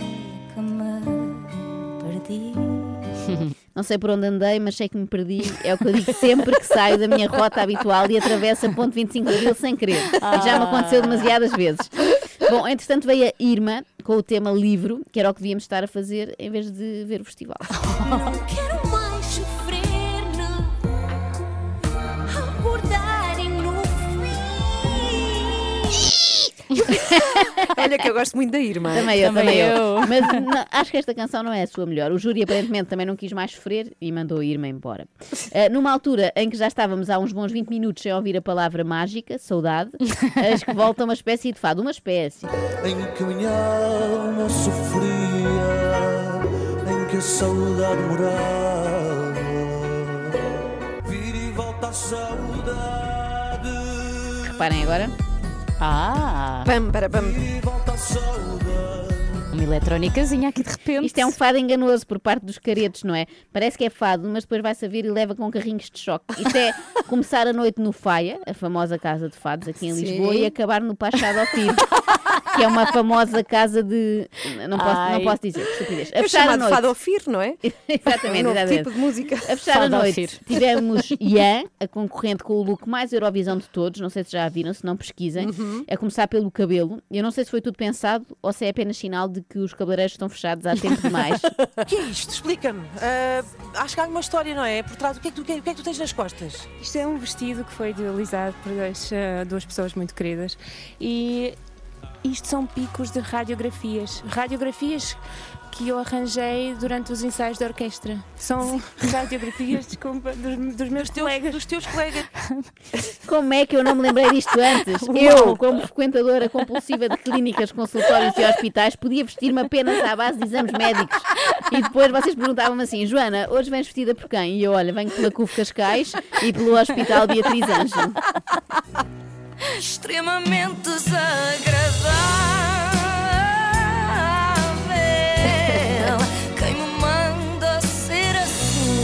Não sei por onde andei, mas sei que me perdi. É o que eu digo sempre que saio da minha rota habitual e atravesso a ponte 25 de Abril sem querer. E já me aconteceu demasiadas vezes. Bom, entretanto veio a Irma com o tema livro, que era o que devíamos estar a fazer em vez de ver o festival. [laughs] Olha que eu gosto muito da Irmã. Também eu, Também também eu. eu. [laughs] Mas não, acho que esta canção não é a sua melhor. O júri aparentemente também não quis mais sofrer e mandou a Irma embora. [laughs] Eh, numa altura em que já estávamos há uns bons 20 minutos sem ouvir a palavra mágica, saudade, acho que volta uma espécie de fado. Uma espécie. em que minha alma sofria, em que a saudade morava. Vira e volta a saudade. Reparem agora. Ah, Pam, para, pam. E uma eletrónicazinha aqui de repente. Isto é um fado enganoso por parte dos caretos, não é? Parece que é fado, mas depois vai saber e leva com carrinhos de choque. Isto é [laughs] começar a noite no Faia, a famosa casa de fados aqui em Sim. Lisboa, e acabar no Pachado ao Firo, [laughs] que é uma famosa casa de. Não posso, não posso dizer, estupidez. A É fechar a noite. Fado ao Fir, não é? [laughs] Exatamente, É um exatamente. tipo de música. A fechar a Fado ao noite Fir. tivemos Ian, a concorrente com o look mais Eurovisão de todos. Não sei se já a viram, se não pesquisem. Uhum. A começar pelo cabelo. Eu não sei se foi tudo pensado ou se é apenas sinal de que os cabeleireiros estão fechados há tempo demais. [laughs] O que é isto? Explica-me. Ah, acho que há uma história, não é? Por trás, o que é que tu, o que é que tu tens nas costas? Isto é um vestido que foi idealizado por dois, eh, duas pessoas muito queridas e isto são picos de radiografias. Radiografias que eu arranjei durante os ensaios da orquestra. São [laughs] radiografias, desculpa, dos, dos meus colegas. Dos teus colegas. [laughs] Como é que eu não me lembrei disto antes? [laughs] Eu, como frequentadora compulsiva de clínicas, consultórios e hospitais, podia vestir-me apenas à base de exames médicos. E depois vocês perguntavam-me assim: Joana, hoje vens vestida por quem? E eu, olha, venho pela CUF Cascais e pelo Hospital Beatriz Ângelo. Extremamente desagradável.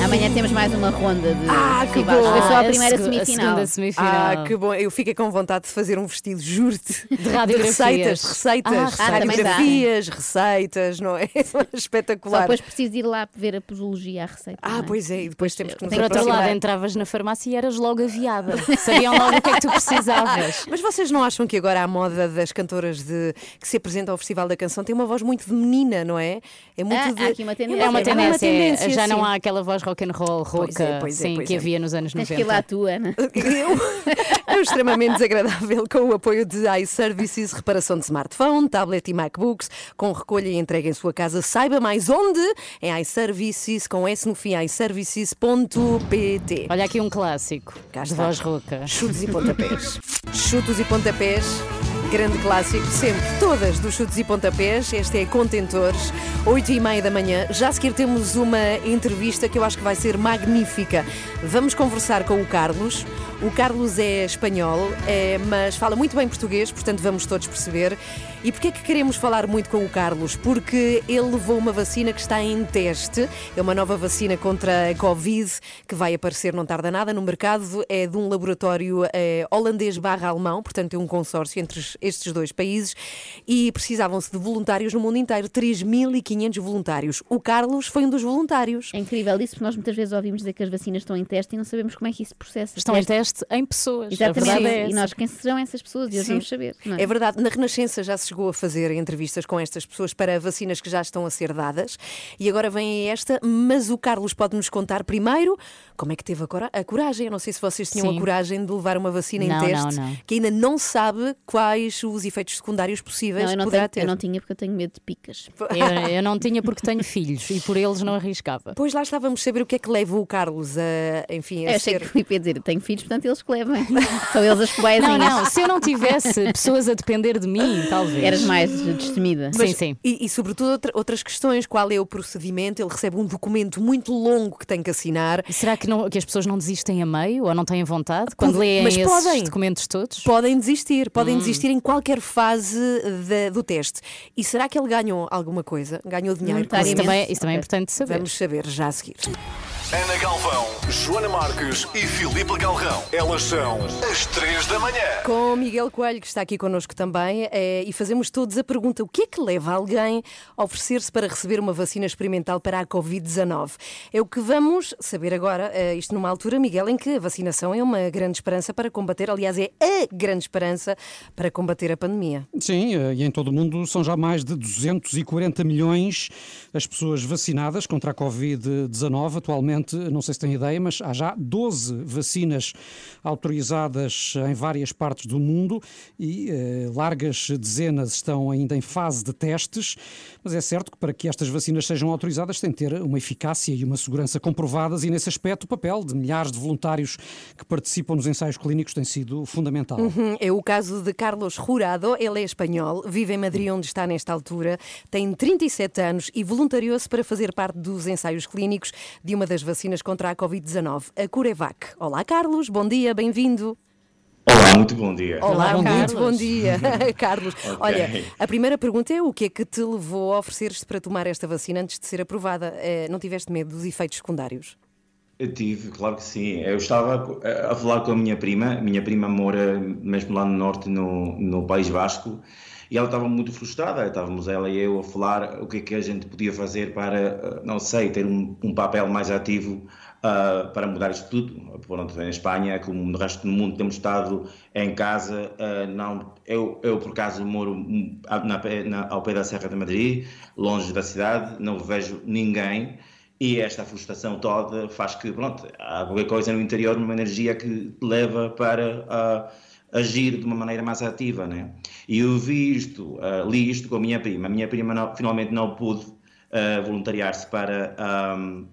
Amanhã temos mais uma ronda de Ah, que festivais. bom. Foi só a Ah, a primeira segu- a semifinal. segunda semifinal. Ah, que bom. Eu fiquei com vontade de fazer um vestido, juro-te. [laughs] De radiografias. receitas, receitas. Ah, receitas. radiografias, receitas, não é? [laughs] Só Espetacular. depois preciso ir lá ver a posologia, a receita. Ah, não é? pois é, e depois temos que nos Por outro lado, entravas na farmácia e eras logo aviada. Sabiam logo o que é que tu precisavas. [laughs] Mas vocês não acham que agora a moda das cantoras de, que se apresentam ao Festival da Canção tem uma voz muito de menina, não é? É muito Ah, de... há aqui uma tendência. É uma É tendência, tendência, já não sim. há aquela voz rock and roll rouca Pois é, pois é, sim, pois que é. havia nos anos Tens 90. que ir lá tu, Ana. É [laughs] extremamente desagradável com o apoio de iServices, reparação de smartphone, tablet e MacBooks, com recolha e entrega em sua casa. Saiba mais onde? Em iServices, com S no fim, iServices.pt. Olha aqui um clássico Cá de voz rouca. Chutes e pontapés. [laughs] Chutos e pontapés, grande clássico, sempre. Todas dos chutes e pontapés. Este é Contentores, 8 e meia da manhã. Já a seguir temos uma entrevista que eu acho que vai ser magnífica. Vamos conversar com o Carlos. O Carlos é espanhol, é, mas fala muito bem português, portanto vamos todos perceber. E porquê é que queremos falar muito com o Carlos? Porque ele levou uma vacina que está em teste. É uma nova vacina contra a Covid que vai aparecer, não tarda nada, no mercado. É de um laboratório eh, holandês barra alemão, portanto é um consórcio entre, dois, estes dois países e precisavam-se de voluntários no mundo inteiro, 3.500 voluntários. O Carlos foi um dos voluntários. É incrível isso, porque nós muitas vezes ouvimos dizer que as vacinas estão em teste e não sabemos como é que isso processa. Estão em teste em pessoas. Exatamente. É e nós quem serão essas pessoas? E hoje vamos saber. É? é? verdade. Na Renascença já se chegou a fazer entrevistas com estas pessoas para vacinas que já estão a ser dadas e agora vem esta, mas o Carlos pode nos contar primeiro como é que teve a, cora a coragem. Eu não sei se vocês tinham Sim. a coragem de levar uma vacina não, em teste, não, não. que ainda não sabe quais os efeitos secundários possíveis não, eu não poderá tenho, ter. Eu não tinha porque eu tenho medo de picas. [laughs] Eu, eu, não tinha porque tenho filhos e por eles não arriscava. Pois lá estávamos a saber o que é que leva o Carlos a, enfim, a eu ser... achei que ia dizer, tenho filhos, portanto eles que levem. [laughs] São eles as cobaias. Não, não, [laughs] se eu não tivesse pessoas a depender de mim, talvez. Eras mais destemida. Sim, sim. E, e sobretudo outra, outras questões, qual é o procedimento? Ele recebe um documento muito longo que tem que assinar. Será que, não, que as pessoas não desistem a meio ou não têm vontade quando leem Mas esses podem. documentos todos? Podem desistir, podem Hum. desistir em qualquer fase de- do teste. E será que ele ganhou alguma coisa? Ganhou dinheiro? com Isso isso? também, isso também é importante saber. Vamos saber já a seguir. Ana Galvão, Joana Marques e Filipe Galrão. Elas são as três da manhã. Com o Miguel Coelho, que está aqui connosco também, eh, e fazemos todos a pergunta: o que é que leva alguém a oferecer-se para receber uma vacina experimental para a Covid-19? É o que vamos saber agora, isto numa altura, Miguel, em que a vacinação é uma grande esperança para combater, aliás, é a grande esperança para combater a pandemia. Sim, eh, e em todo o mundo são já mais de 240 milhões as pessoas vacinadas contra a Covid-19. Atualmente, não sei se têm ideia, mas há já 12 vacinas autorizadas em várias partes do mundo e eh, largas dezenas estão ainda em fase de testes. Mas é certo que para que estas vacinas sejam autorizadas tem de ter uma eficácia e uma segurança comprovadas e nesse aspecto o papel de milhares de voluntários que participam nos ensaios clínicos tem sido fundamental. Uhum, É o caso de Carlos Jurado, ele é espanhol, vive em Madrid, onde está nesta altura, tem 37 anos e voluntariou-se para fazer parte dos ensaios clínicos de uma das vacinas contra a Covid-19, a Curevac. Olá, Carlos, bom dia, bem-vindo. Olá, muito bom dia. Olá, bom dia. muito bom dia, [laughs] Carlos. Ok. Olha, a primeira pergunta é o que é que te levou a oferecer-te para tomar esta vacina antes de ser aprovada? Eh, Não tiveste medo dos efeitos secundários? Eu tive, claro que sim. Eu estava a falar com a minha prima. Minha prima mora mesmo lá no norte, no, no País Vasco, e ela estava muito frustrada. Estávamos ela e eu a falar o que é que a gente podia fazer para, eh, não sei, ter um, um papel mais ativo ah, para mudar isto tudo. Pronto, em Espanha, como no resto do mundo, temos estado em casa. ah, não, eu, eu, por acaso, moro na, na, ao pé da Serra de Madrid, longe da cidade, não vejo ninguém. E esta frustração toda faz que, pronto, há qualquer coisa no interior, uma energia que te leva para agir de uma maneira mais ativa, né? E eu vi isto, ah, li isto com a minha prima. A minha prima não- finalmente não pôde ah, voluntariar-se para, ahm,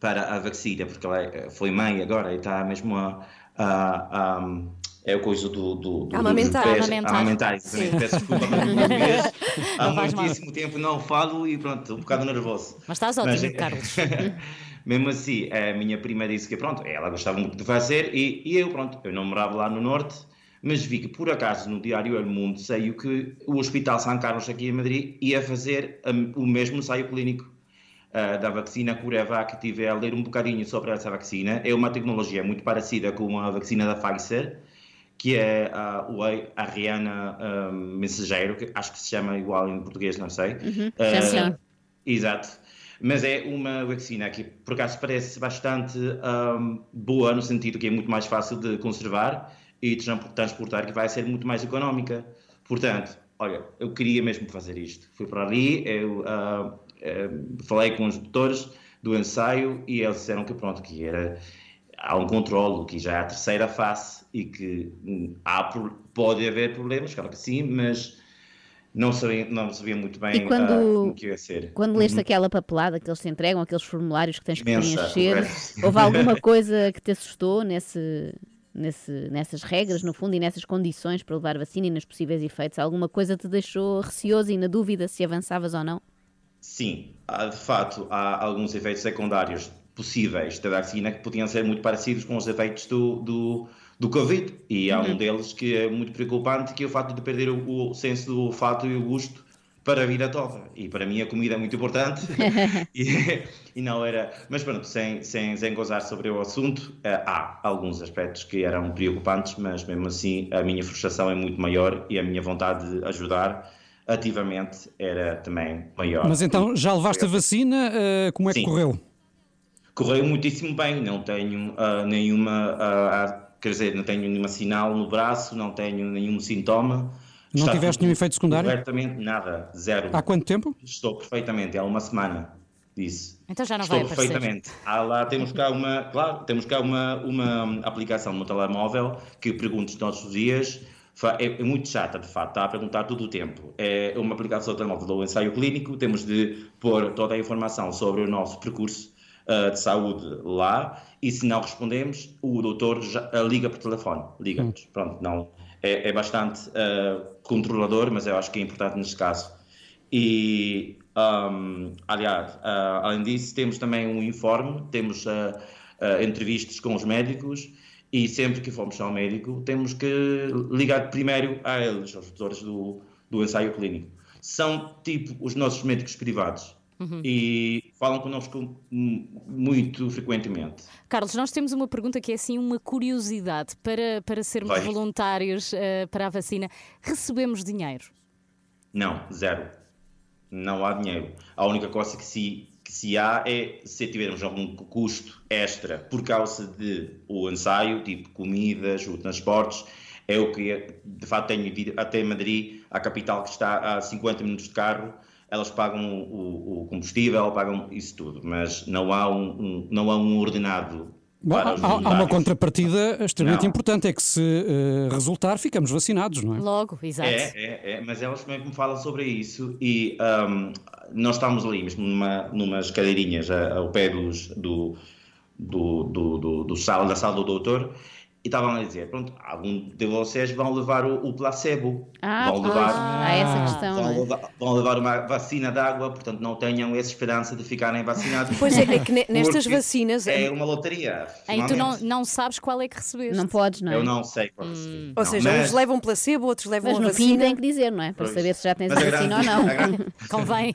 para a vacina, porque ela é- foi mãe agora e está mesmo a... a- a- é o coisa do... do, do bebés. Amamentar. Amamentar, exatamente. Sim. Peço desculpa [laughs] pelo português. Há mal. muitíssimo tempo não falo e pronto, um bocado nervoso. Mas estás ótimo, Carlos. [laughs] Mesmo assim, a minha prima disse que pronto, ela gostava muito de fazer e, e eu, pronto, eu não morava lá no norte, mas vi que por acaso no Diário El Mundo saiu que o Hospital São Carlos aqui em Madrid ia fazer hum, o mesmo ensaio clínico ah, da vacina Curevac. Estive a ler um bocadinho sobre essa vacina. É uma tecnologia muito parecida com a vacina da Pfizer, que é a Ariana hum, Mensageiro, que acho que se chama igual em português, não sei. Uhum, chama-se. Exato. Mas é uma vacina que, por acaso, parece bastante ahm, boa, no sentido que é muito mais fácil de conservar e de tran- transportar, que vai ser muito mais económica. Portanto, olha, eu queria mesmo fazer isto. Fui para ali, eu ah, ah, falei com os doutores do ensaio e eles disseram que, pronto, que era há um controle, que já é a terceira fase e que hum, há, pode haver problemas, claro que sim, mas não sabia, não sabia muito bem E quando- ah, o que ia ser. Quando leste Uhum. aquela papelada que eles te entregam, aqueles formulários que tens que preencher, houve alguma [laughs] coisa que te assustou nesse, nesse, nessas regras, no fundo, e nessas condições para levar vacina e nos possíveis efeitos? Alguma coisa te deixou receoso e na dúvida se avançavas ou não? Sim, há, de facto, há alguns efeitos secundários possíveis da vacina que podiam ser muito parecidos com os efeitos do, do, do Covid. E há um Uhum. deles que é muito preocupante, que é o facto de perder o, o senso do olfato e o gosto para vir a toda. E para mim a comida é muito importante [laughs] e, e, não era. Mas pronto, sem, sem, sem gozar sobre o assunto, eh, há alguns aspectos que eram preocupantes, mas mesmo assim a minha frustração é muito maior e a minha vontade de ajudar ativamente era também maior. Mas então já levaste a vacina? Uh, como é que Sim. correu? Correu muitíssimo bem, não tenho uh, nenhuma. Uh, quer dizer, não tenho nenhuma sinal no braço, não tenho nenhum sintoma. Não Está tiveste nenhum efeito secundário? Completamente nada, zero. Há quanto tempo? Estou perfeitamente, há uma semana disse. Então já não Estou vai aparecer. perfeitamente. Há lá, temos cá uma, claro, temos cá uma, uma aplicação no telemóvel que pergunta todos os dias. Fa- É, é muito chata, de facto, está a perguntar todo o tempo. É uma aplicação do telemóvel do ensaio clínico, temos de pôr toda a informação sobre o nosso percurso ah, de saúde lá e se não respondemos, o doutor já, ah, liga por telefone. Liga-nos. Pronto, não. É, é bastante ah, controlador, mas eu acho que é importante neste caso. E, um, aliás, ah, além disso, temos também um informe, temos ah, ah, entrevistas com os médicos e sempre que formos ao médico temos que ligar primeiro a eles, aos doutores do, do ensaio clínico. São tipo os nossos médicos privados Uhum. e falam connosco muito frequentemente. Carlos, nós temos uma pergunta que é assim uma curiosidade para, para sermos Vai. voluntários eh, para a vacina. Recebemos dinheiro? Não, zero. Não há dinheiro. A única coisa que se, que se há é se tivermos algum custo extra por causa de o ensaio, tipo comidas, ou transportes, é o que de facto tenho ido até Madrid, a capital que está a 50 minutos de carro, elas pagam o, o combustível, pagam isso tudo, mas não há um, um- não há um ordenado Bom, para há, há uma contrapartida extremamente Não. importante, é que se eh, resultar, ficamos vacinados, não é? Logo, exato. É, é, é, mas elas também me falam sobre isso e ahm, nós estávamos ali mesmo numa, numas cadeirinhas ao pé dos, do, do, do, do, do sala, da sala do doutor e estavam a dizer, pronto, algum de vocês vão levar o, o placebo, Ah, vão levar, Há essa questão, vão, não é? levar, vão levar uma vacina de água, portanto não tenham essa esperança de ficarem vacinados. Pois é, é que ne- nestas vacinas- É uma loteria. Aí tu não, não sabes qual é que recebeste. Não podes, não é? Eu não sei qual recebi. Ou Não, seja, mas- uns levam placebo, outros levam Mas a no vacina. fim tem que dizer, não é? Para Pois. saber se já tens a Mas a vacina ou grande- não. [laughs] a grande- Convém.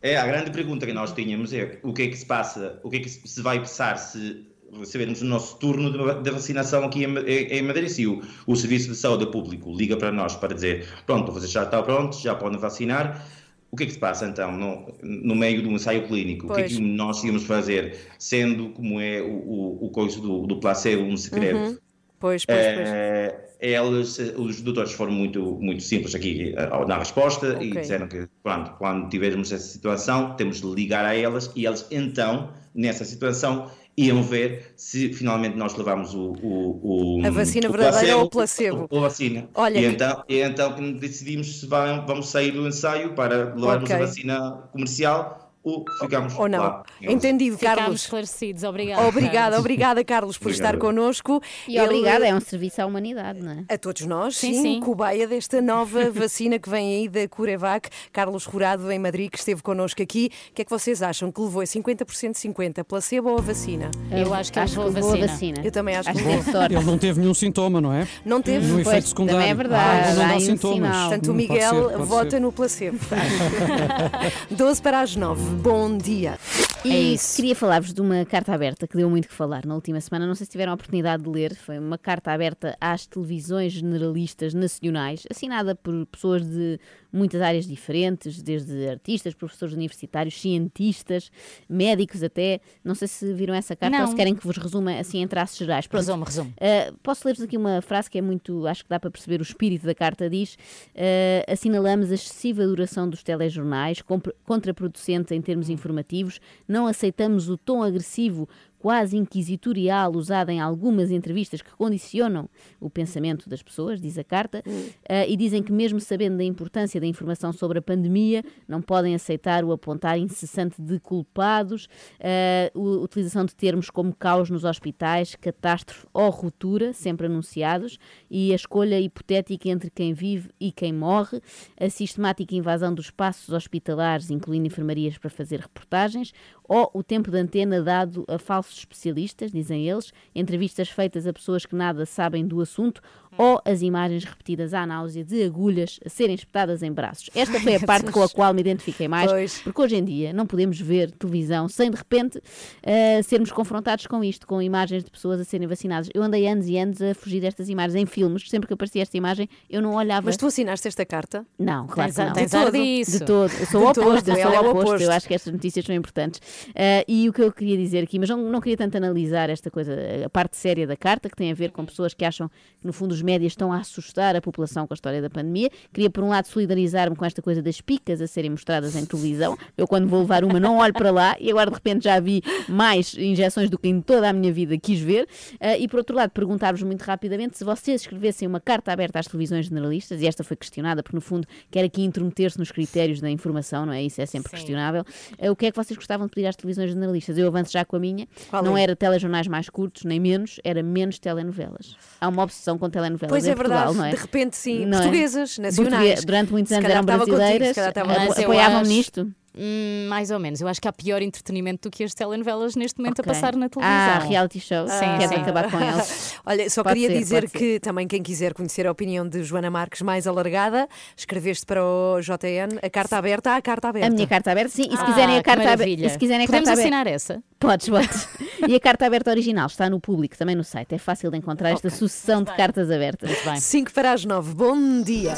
É, a grande pergunta que nós tínhamos é o que é que se passa, o que é que se vai passar se recebermos o nosso turno de, va- de vacinação aqui em, em Madrid, se o, o Serviço de Saúde Público liga para nós para dizer, pronto, vocês já estão prontos, já podem vacinar, o que é que se passa então no, no meio de um ensaio clínico? O que é Pois. que nós íamos fazer, sendo como é o, o, o coisa do, do placebo, um segredo? Uhum. Pois, pois, pois. Eh, eles, eh, os doutores foram muito, muito simples aqui eh, na resposta e Ok. disseram que pronto, quando tivermos essa situação temos de ligar a elas e eles então, nessa situação, iam ver se finalmente nós levamos o, o, o- A vacina o verdadeira ou o placebo? O vacina. Olha e, então, e então que decidimos se vamos sair do ensaio para levarmos Ok. a vacina comercial ou ficamos Ou não. lá. Entendido, Ficámos Carlos. esclarecidos. Obrigada. Obrigada, Carlos. obrigada, Carlos, por Obrigado. estar connosco. E Ele- obrigada, é um serviço à humanidade, não é? A todos nós, sim, Sim, sim. cobaia desta nova [laughs] vacina que vem aí da Curevac. Carlos Rurado, em Madrid, que esteve connosco aqui. O que é que vocês acham? Que levou 50% 50%? Placebo ou a vacina? Eu acho que ele levou a levou a vacina. vacina. Eu também acho, Acho que que levou. Ele não teve nenhum sintoma, não é? Não teve? No Pois, efeito secundário. também é verdade, Ah, não há dá um sintomas. sinal. Portanto, o pode Miguel ser, pode vota ser. no placebo. [laughs] [laughs] 12 para as 9. Bom dia. E É isso. queria falar-vos de uma carta aberta que deu muito que falar na última semana. Não sei se tiveram a oportunidade de ler. Foi uma carta aberta às televisões generalistas nacionais, assinada por pessoas de muitas áreas diferentes, desde artistas, professores universitários, cientistas, médicos até. Não sei se viram essa carta Não. ou se querem que vos resuma assim em traços gerais. Pronto. Resume, resume. Uh, posso ler-vos aqui uma frase que é muito, acho que dá para perceber o espírito da carta. Diz: uh, assinalamos a excessiva duração dos telejornais, contraproducente em termos informativos, não aceitamos o tom agressivo. Quase inquisitorial usado em algumas entrevistas que condicionam o pensamento das pessoas, diz a carta, uh, e dizem que, mesmo sabendo da importância da informação sobre a pandemia, não podem aceitar o apontar incessante de culpados, uh, a utilização de termos como caos nos hospitais, catástrofe ou ruptura, sempre anunciados, e a escolha hipotética entre quem vive e quem morre, a sistemática invasão dos espaços hospitalares, incluindo enfermarias para fazer reportagens, ou o tempo de antena dado a falsos especialistas, dizem eles, entrevistas feitas a pessoas que nada sabem do assunto, ou as imagens repetidas à náusea de agulhas a serem espetadas em braços. Esta foi a parte com a qual me identifiquei mais, Pois. porque hoje em dia não podemos ver televisão sem de repente eh, sermos confrontados com isto, com imagens de pessoas a serem vacinadas. Eu andei anos e anos a fugir destas imagens em filmes, sempre que aparecia esta imagem eu não olhava. Mas tu assinaste esta carta? Não, claro que não. tens de todo, disso. de todo. Eu sou De o oposto, eu sou é o oposto. oposto. Eu acho que estas notícias são importantes. Ah, e o que eu queria dizer aqui, mas não, não queria tanto analisar esta coisa, a parte séria da carta, que tem a ver com pessoas que acham que, no fundo, os médias estão a assustar a população com a história da pandemia. Queria, por um lado, solidarizar-me com esta coisa das picas a serem mostradas em televisão. Eu, quando vou levar uma, não olho para lá e agora, de repente, já vi mais injeções do que em toda a minha vida quis ver. Ah, e, por outro lado, perguntar-vos muito rapidamente se vocês escrevessem uma carta aberta às televisões generalistas, e esta foi questionada, porque, no fundo, quer aqui intrometer-se nos critérios da informação, não é? Isso é sempre questionável. Ah, o que é que vocês gostavam de pedir às televisões generalistas? Eu avanço já com a minha. Qual não é? era telejornais mais curtos, nem menos, era menos telenovelas. Há uma obsessão com telenovelas Pois é Portugal, verdade, não é? de repente sim, Não é? portuguesas, nacionais. Português- durante muitos Se anos calhar eram brasileiras, apo- contigo. apoiavam nisto. Hum, mais ou menos. Eu acho que há pior entretenimento do que as telenovelas neste momento Ok. a passar na televisão. Ah, reality shows. Sim, Queres sim. acabar com eles? [laughs] Olha, só Pode queria ser, dizer pode ser. que também quem quiser conhecer a opinião de Joana Marques mais alargada, escreveste para o JN a carta aberta à carta aberta. A minha carta aberta, sim. E se Ah, quiserem a que carta aberta. E se quiserem a Podemos carta aberta. assinar essa? Podes, podes. e a carta aberta original está no público, também no site. É fácil de encontrar esta sucessão de cartas abertas. 5 para as 9. Bom dia.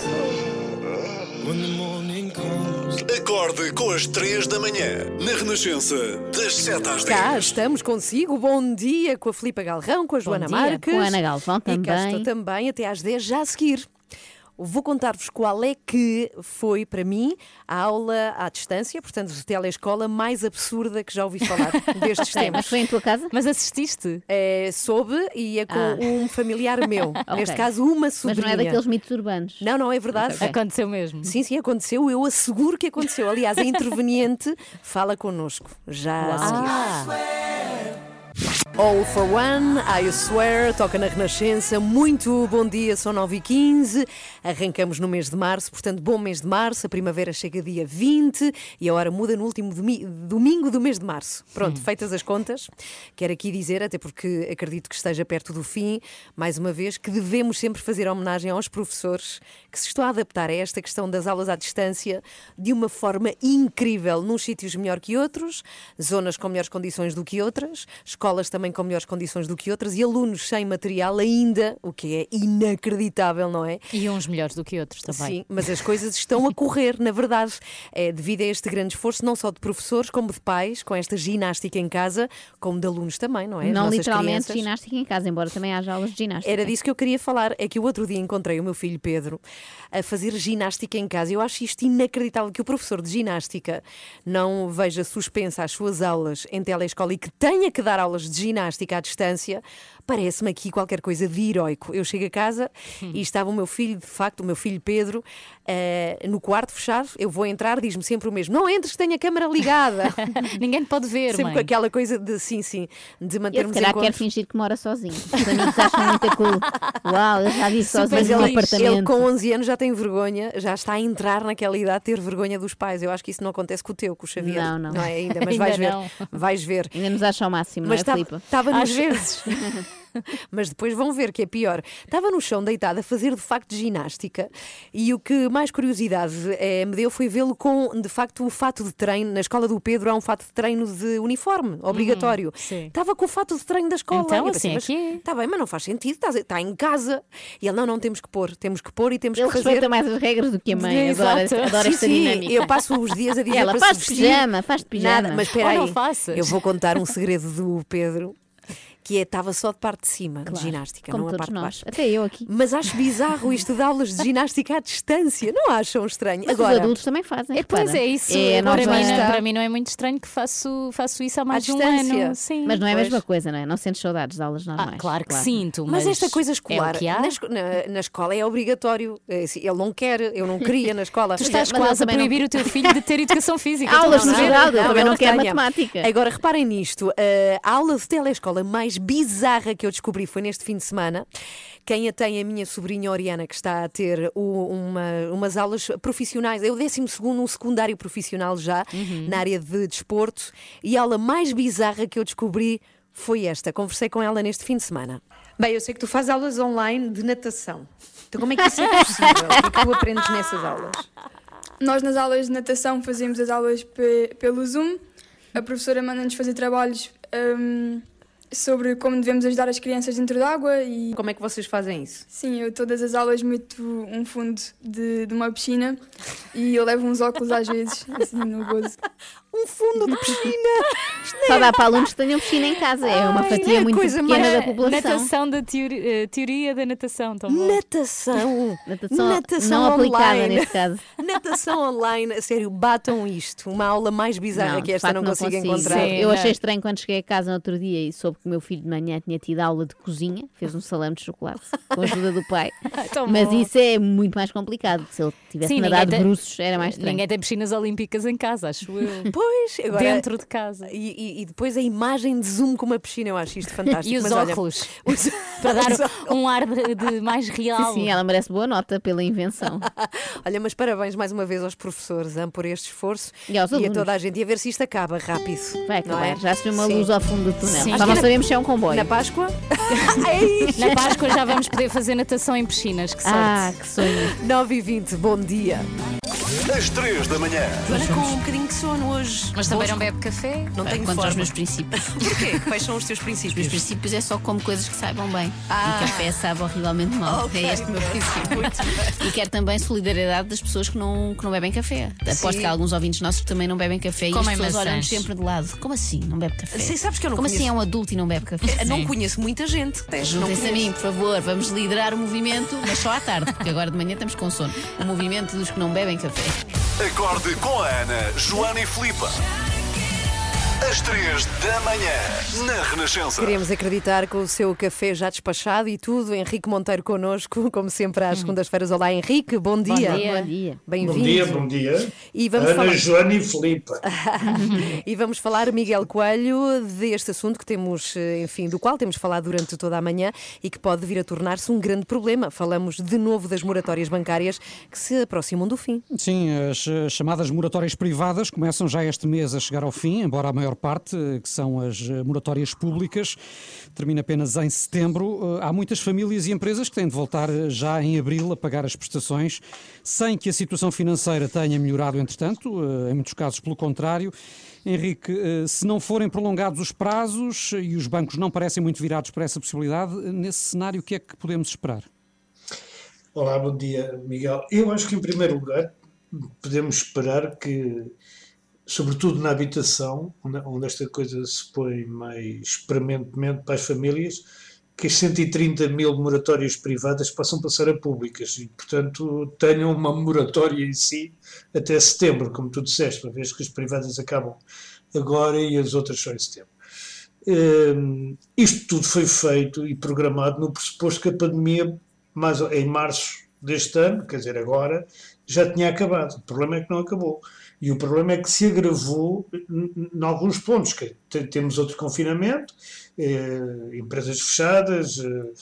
Acorde com as 3 da manhã, na Renascença, das 7 às 10. Cá estamos consigo. Bom dia com a Filipa Galrão, com a Joana dia, Marques. com a Ana Galvão E cá também. estou também até às 10 já a seguir. Vou contar-vos qual é que foi para mim a aula à distância, portanto, de telescola mais absurda que já ouvi falar [laughs] destes mas foi em tua casa? Mas assististe? É, soube e é com Ah. um familiar meu. [laughs] Ok. Neste caso, uma Mas sobrinha. não é daqueles mitos urbanos. Não, não, é verdade. Ok. Aconteceu mesmo. Sim, sim, aconteceu. Eu asseguro que aconteceu. Aliás, a [laughs] interveniente fala connosco. Já a seguir. Ah, All for One, I Swear, toca na Renascença. Muito bom dia, são 9 e 15 Arrancamos no mês de março, portanto, bom mês de março. A primavera chega dia 20 e a hora muda no último domi- domingo do mês de março. Pronto, feitas as contas, quero aqui dizer, até porque acredito que esteja perto do fim, mais uma vez, que devemos sempre fazer homenagem aos professores que se estão a adaptar a esta questão das aulas à distância de uma forma incrível, nos sítios melhor que outros, zonas com melhores condições do que outras, escolas também com melhores condições do que outras e alunos sem material ainda, o que é inacreditável, não é? E uns melhores do que outros também. Sim, mas as coisas estão a correr, na verdade. É devido a este grande esforço, não só de professores, como de pais, com esta ginástica em casa, como de alunos também, não é? Não nossas literalmente crianças. ginástica em casa, embora também haja aulas de ginástica. Era disso que eu queria falar. É que o outro dia encontrei o meu filho Pedro a fazer ginástica em casa. Eu acho isto inacreditável que o professor de ginástica não veja suspensa as suas aulas em telescola e que tenha que dar aulas de ginástica à distância. Parece-me aqui qualquer coisa de heroico. Eu chego a casa e estava o meu filho, de facto, o meu filho Pedro, eh, no quarto fechado. Eu vou entrar, diz-me sempre o mesmo: Não entres, que tenho a câmara ligada. [laughs] Ninguém te pode ver, sempre mãe. com aquela coisa de sim, sim, de Eu mantermos se calhar quero fingir que mora sozinho. Os amigos acham muito cool. Uau, eu já disse sozinho no ele, ele apartamento. com 11 anos já tem vergonha, já está a entrar naquela idade de ter vergonha dos pais. Eu acho que isso não acontece com o teu, com o Xavier. Não, não. é ainda, mas [laughs] Ainda vais ver. não. Vais ver. Ainda nos acha ao máximo, Mas não é, estava- Filipe? estava no Às chão- vezes. [laughs] [laughs] Mas depois vão ver que é pior. Estava no chão deitado a fazer de facto ginástica e o que mais curiosidade eh, me deu foi vê-lo com de facto o fato de treino. Na escola do Pedro há um fato de treino de uniforme, obrigatório. sim. Estava com o fato de treino da escola. Então, E pensei, assim é mas que é. Está bem, mas não faz sentido, está, está em casa. E ele, não, não temos que pôr, temos que pôr e temos Ele que fazer. respeita mais as regras do que a mãe. Adora, adora Sim, esta sim, dinâmica. Eu passo os dias a dizer Ela para faz de pijama, faz de pijama. Nada, mas espera aí. Eu vou contar um segredo do Pedro. Que é, estava só de parte de cima de Claro, ginástica, como não a todos parte de nós. baixo. Até eu aqui. Mas acho bizarro [laughs] isto de aulas de ginástica à distância, não acham estranho? Mas Agora, os adultos também fazem. É, pois é isso. É, para, nós mim, não- para mim não é muito estranho que faço, faço isso há mais de um distância. ano. Sim. Mas não é a Pois. mesma coisa, não é? Não sentes saudades de aulas normais. Ah, claro que sinto, mas, mas, esta coisa é escolar, o que há. na, na- na escola é obrigatório. É assim, Ele não quer, eu não queria na escola. [laughs] Tu estás Mas quase a também não- proibir o teu filho de ter educação física. [laughs] Aulas no geral, ele também não quer matemática. Agora, reparem nisto: eh, a aula de telescola mais bizarra que eu descobri foi neste fim de semana. Quem a tem, é a minha sobrinha Oriana, que está a ter o- uma- umas aulas profissionais. É o 12, um secundário profissional já, Uhum. na área de desporto. E a aula mais bizarra que eu descobri foi esta. Conversei com ela neste fim de semana. Bem, eu sei que tu fazes aulas online de natação. Então, como é que isso é possível? o que é que tu aprendes nessas aulas? Nós, nas aulas de natação, fazemos as aulas pe pelo Zoom. A professora manda-nos fazer trabalhos um, sobre como devemos ajudar as crianças dentro d'água e... Como é que vocês fazem isso? Sim, eu todas as aulas meto um fundo de, de uma piscina e eu levo uns óculos às vezes, assim, no gozo. [laughs] um fundo de piscina. [laughs] Só dá para alunos que tenham piscina em casa. É uma fatia muito pequena da população. Natação da teoria, teoria da natação. Tão bom. Natação. Natação, Natação não aplicada online. neste caso. [laughs] Natação online, a sério, batam isto. Uma aula mais bizarra Não, que esta facto não consigo consigo. encontrar. Sim, eu achei estranho quando cheguei a casa no outro dia e soube que o meu filho de manhã tinha tido aula de cozinha, fez um salame de chocolate [laughs] com a ajuda do pai. Tão Mas bom. isso é muito mais complicado. Se ele tivesse Sim, nadado tem- bruços, era mais estranho. Ninguém tem piscinas olímpicas em casa, acho eu. Pois, agora, Dentro de casa. E, e- e depois a imagem de zoom com uma piscina, eu acho isto [laughs] fantástico. E os Mas olha, óculos, os- [laughs] para dar um ar de, de mais real. Sim, sim, ela merece boa nota pela invenção. [laughs] Olha, mas parabéns mais uma vez aos professores hein, por este esforço E aos a alunos. toda a gente. E a ver se isto acaba rápido. Vai não acabar, é? já se vê uma Sim. luz ao fundo do túnel. Sim. Acho não sabemos se é um comboio. Na Páscoa? é isso. Na Páscoa já vamos poder fazer natação em piscinas, que sorte. Ah, que sonho. 9 e 20 bom dia. Às 3 da manhã. Joana com um bocadinho de sono hoje. Mas também não bebe café? Não tenho Contra os forma. meus princípios. [laughs] Porquê? Quais são os teus Os princípios? meus princípios é só como coisas que saibam bem. Ah. E café sabe horrivelmente mal. Ok, é este o meu princípio. E quero também solidariedade das pessoas que não, que não bebem café. Aposto Sim. que há alguns ouvintes nossos que também não bebem café e as pessoas olham sempre de lado. Como assim? Não bebe café? Sim, sabes que eu não Como assim conheço- é um adulto e não bebe café? Não conheço muita gente que tem. não Juntem-se a mim, por favor, vamos liderar o movimento, mas só à tarde, porque agora de manhã estamos com sono. O movimento dos que não bebem café. Acorde com a Ana, Joana e Filipa. Às 3 da manhã, na Renascença. Queremos acreditar com o seu café já despachado e tudo. Henrique Monteiro connosco, como sempre, às segundas-feiras. Olá, Henrique, bom dia. Bom dia. Bem-vindo. Bom dia, bom dia. E vamos Ana, falar- Joana e Filipa. [laughs] e vamos falar, Miguel Coelho, deste assunto que temos, eh, enfim, do qual temos falado durante toda a manhã e que pode vir a tornar-se um grande problema. Falamos de novo das moratórias bancárias que se aproximam do fim. Sim, as eh, chamadas moratórias privadas começam já este mês a chegar ao fim, embora a maior parte, eh, que são as eh, moratórias públicas, termine apenas em setembro. Eh, Há muitas famílias e empresas que têm de voltar eh, já em abril a pagar as prestações, sem que a situação financeira tenha melhorado, entretanto, em muitos casos pelo contrário. Henrique, se não forem prolongados os prazos e os bancos não parecem muito virados para essa possibilidade, nesse cenário o que é que podemos esperar? Olá, bom dia, Miguel. Eu acho que, em primeiro lugar, podemos esperar que, sobretudo na habitação, onde, esta coisa se põe mais prementemente para as famílias, que as 130 mil moratórias privadas possam passar a públicas e, portanto, tenham uma moratória em si até setembro, como tu disseste, uma vez que as privadas acabam agora e as outras só em setembro. Hum, isto tudo foi feito e programado no pressuposto que a pandemia, mais em março deste ano, quer dizer, agora, já tinha acabado. O problema é que não acabou. E o problema é que se agravou em alguns pontos. Que te- temos outro confinamento, eh, empresas fechadas, eh,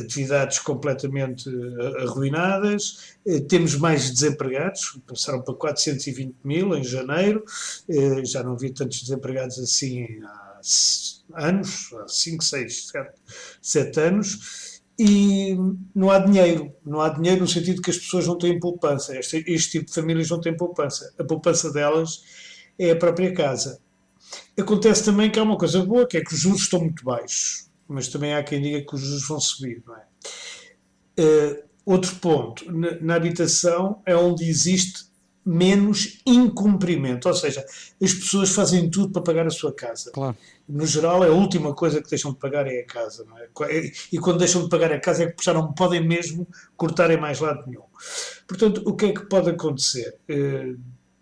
atividades completamente eh, arruinadas, eh, temos mais desempregados, passaram para 420 mil em janeiro, eh, já não havia tantos desempregados assim há anos, há 5, 6, 7 anos, e não há dinheiro. Não há dinheiro no sentido que as pessoas não têm poupança. Este, este tipo de famílias não têm poupança. A poupança delas é a própria casa. Acontece também que há uma coisa boa, que é que os juros estão muito baixos, mas também há quem diga que os juros vão subir, não é? Eh, outro ponto, na, na habitação é onde existe menos incumprimento, ou seja, as pessoas fazem tudo para pagar a sua casa. Claro. No geral, a última coisa que deixam de pagar é a casa. É? E quando deixam de pagar a casa é que já não podem mesmo cortar em mais lado nenhum. Portanto, o que é que pode acontecer? Eh,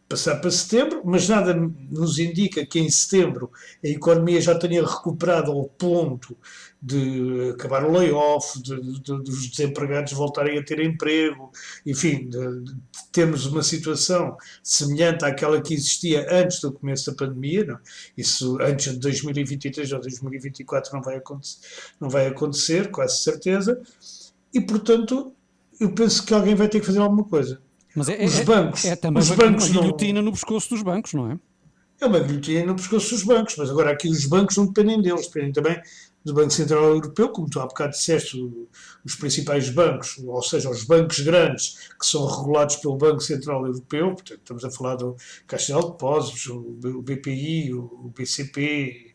passar para setembro, mas nada nos indica que em setembro a economia já tenha recuperado ao ponto de acabar o layoff, de, de- de- dos desempregados voltarem a ter emprego, enfim, termos uma situação semelhante àquela que existia antes do começo da pandemia. Não? Isso antes de 2023 ou 2024 não vai acontecer, não vai acontecer, quase certeza. E portanto, eu penso que alguém vai ter que fazer alguma coisa. Mas é, os é- bancos, é também os uma bancos não, guilhotina no pescoço dos bancos, não é? é uma guilhotina no pescoço dos bancos, mas agora aqui os bancos não dependem deles, dependem também do Banco Central Europeu, como tu há bocado disseste, os principais bancos, ou seja, os bancos grandes que são regulados pelo Banco Central Europeu, portanto, estamos a falar do Caixa de Depósitos, o BPI, o BCP,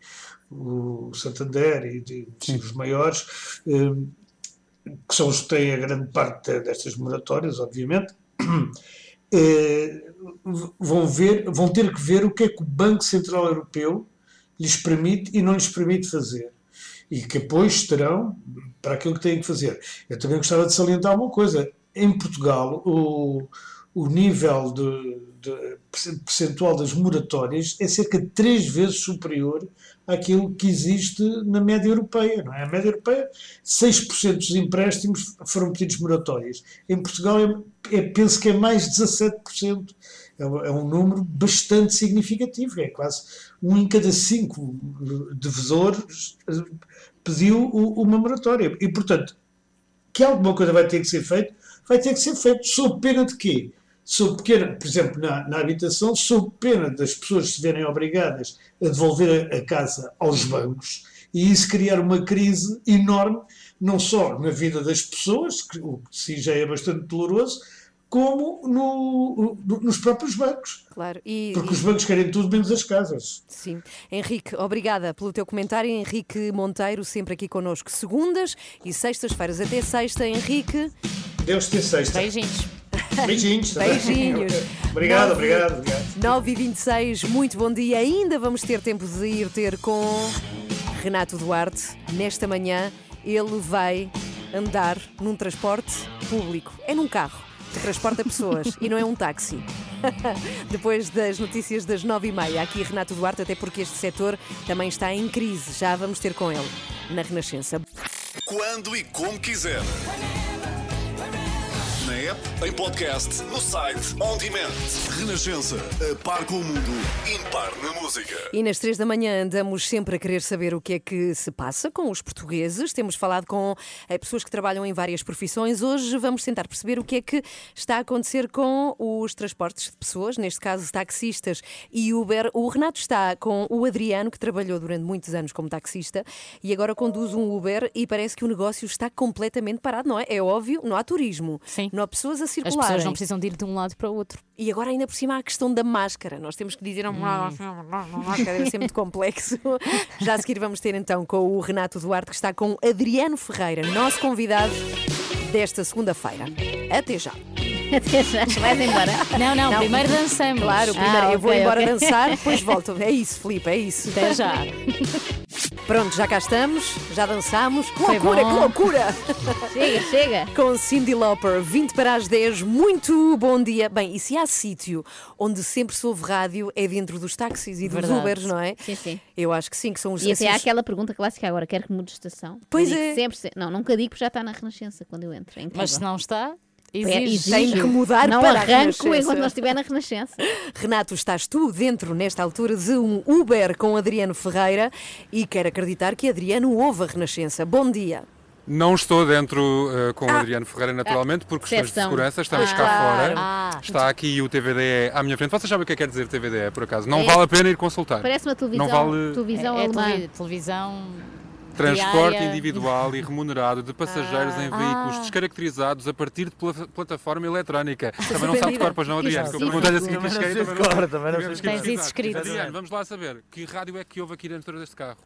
o Santander e de, os maiores, eh, que são os que têm a grande parte destas moratórias, obviamente, [clears throat] eh, vão, ver, vão ter que ver o que é que o Banco Central Europeu lhes permite e não lhes permite fazer e que depois terão para aquilo que têm que fazer. Eu também gostava de salientar uma coisa. Em Portugal, o, o nível de, de percentual das moratórias é cerca de três vezes superior àquilo que existe na média europeia. Não é? A média europeia, 6% dos empréstimos foram pedidos moratórias. Em Portugal, é, é, penso que é mais 17%. É, é um número bastante significativo, é quase um em cada cinco devedores pediu uma moratória. E, portanto, que alguma coisa vai ter que ser feita, vai ter que ser feito sob pena de quê? Sob pena, por exemplo, na, na habitação, sob pena das pessoas se verem obrigadas a devolver a, a casa aos bancos e isso criar uma crise enorme, não só na vida das pessoas, que, o que já é bastante doloroso, como no, no, nos próprios bancos. Claro. E, Porque e... os bancos querem tudo menos as casas. Sim. Henrique, obrigada pelo teu comentário. Henrique Monteiro, sempre aqui connosco, segundas e sextas-feiras. Até sexta, Henrique. Deus te sexta. Beijinhos. Beijinhos. Beijinhos. [laughs] obrigado, 9, obrigado, obrigado. 9 e 26 muito bom dia. Ainda vamos ter tempo de ir ter com Renato Duarte. Nesta manhã, ele vai andar num transporte público. É num carro que transporta pessoas e não é um táxi. [laughs] Depois das notícias das nove e meia, aqui Renato Duarte, até porque este setor também está em crise. Já vamos ter com ele na Renascença. Quando e como quiser app, em podcast, no site, on demand. Renascença, a par com o mundo, impar na música. E nas três da manhã andamos sempre a querer saber o que é que se passa com os portugueses. Temos falado com eh, pessoas que trabalham em várias profissões. Hoje vamos tentar perceber o que é que está a acontecer com os transportes de pessoas, neste caso taxistas e Uber. O Renato está com o Adriano, que trabalhou durante muitos anos como taxista e agora conduz um Uber e parece que o negócio está completamente parado, não é? É óbvio, não há turismo. Sim não há pessoas a circular. As pessoas não precisam de ir de um lado para o outro. E agora, ainda por cima, há a questão da máscara. Nós temos que dizer hum. máscara, deve ser muito complexo. [laughs] Já a seguir vamos ter então com o Renato Duarte, que está com Adriano Ferreira, nosso convidado desta segunda-feira. Até já. Até já, [laughs] vais embora. Não, não, não, primeiro dançamos. Claro, primeiro ah, eu vou embora okay. dançar, depois [laughs] volto. É isso, Filipe, é isso. Até já. Pronto, já cá estamos, já dançamos. Que loucura, que loucura! [laughs] Chega, chega. Com Cindy Lauper, 20 para as 10, muito bom dia. Bem, e se há sítio onde sempre se ouve rádio é dentro dos táxis e dos Verdade. Ubers, não é? Sim, sim. Eu acho que sim, que são os E até há aquela pergunta clássica agora: quer que mude de estação? Pois é. Sempre, sempre, não, nunca digo porque já está na Renascença quando eu entro. É Mas se não está. Exige. Tem que mudar não para arranco enquanto nós estiver na Renascença. Renato, estás tu dentro, nesta altura, de um Uber com Adriano Ferreira e quero acreditar que Adriano ouve a Renascença. Bom dia. Não estou dentro uh, com o ah, Adriano Ferreira, naturalmente, por questões de segurança. Estamos ah, cá fora. Ah, Está aqui o TVDE à minha frente. Vocês sabem o que é que quer dizer TVDE, por acaso? Não é, vale a pena ir consultar. Parece uma televisão. Não vale... televisão é, é televisão Transporte diária. individual e remunerado de passageiros ah, em veículos ah. descaracterizados a partir de pl plataforma eletrónica. Também não sabe de cor, pois não, Adriano? Eu perguntei assim que cheguei. Também não Tens isso escrito. Adriano, vamos lá saber. Que rádio é que houve aqui dentro deste carro?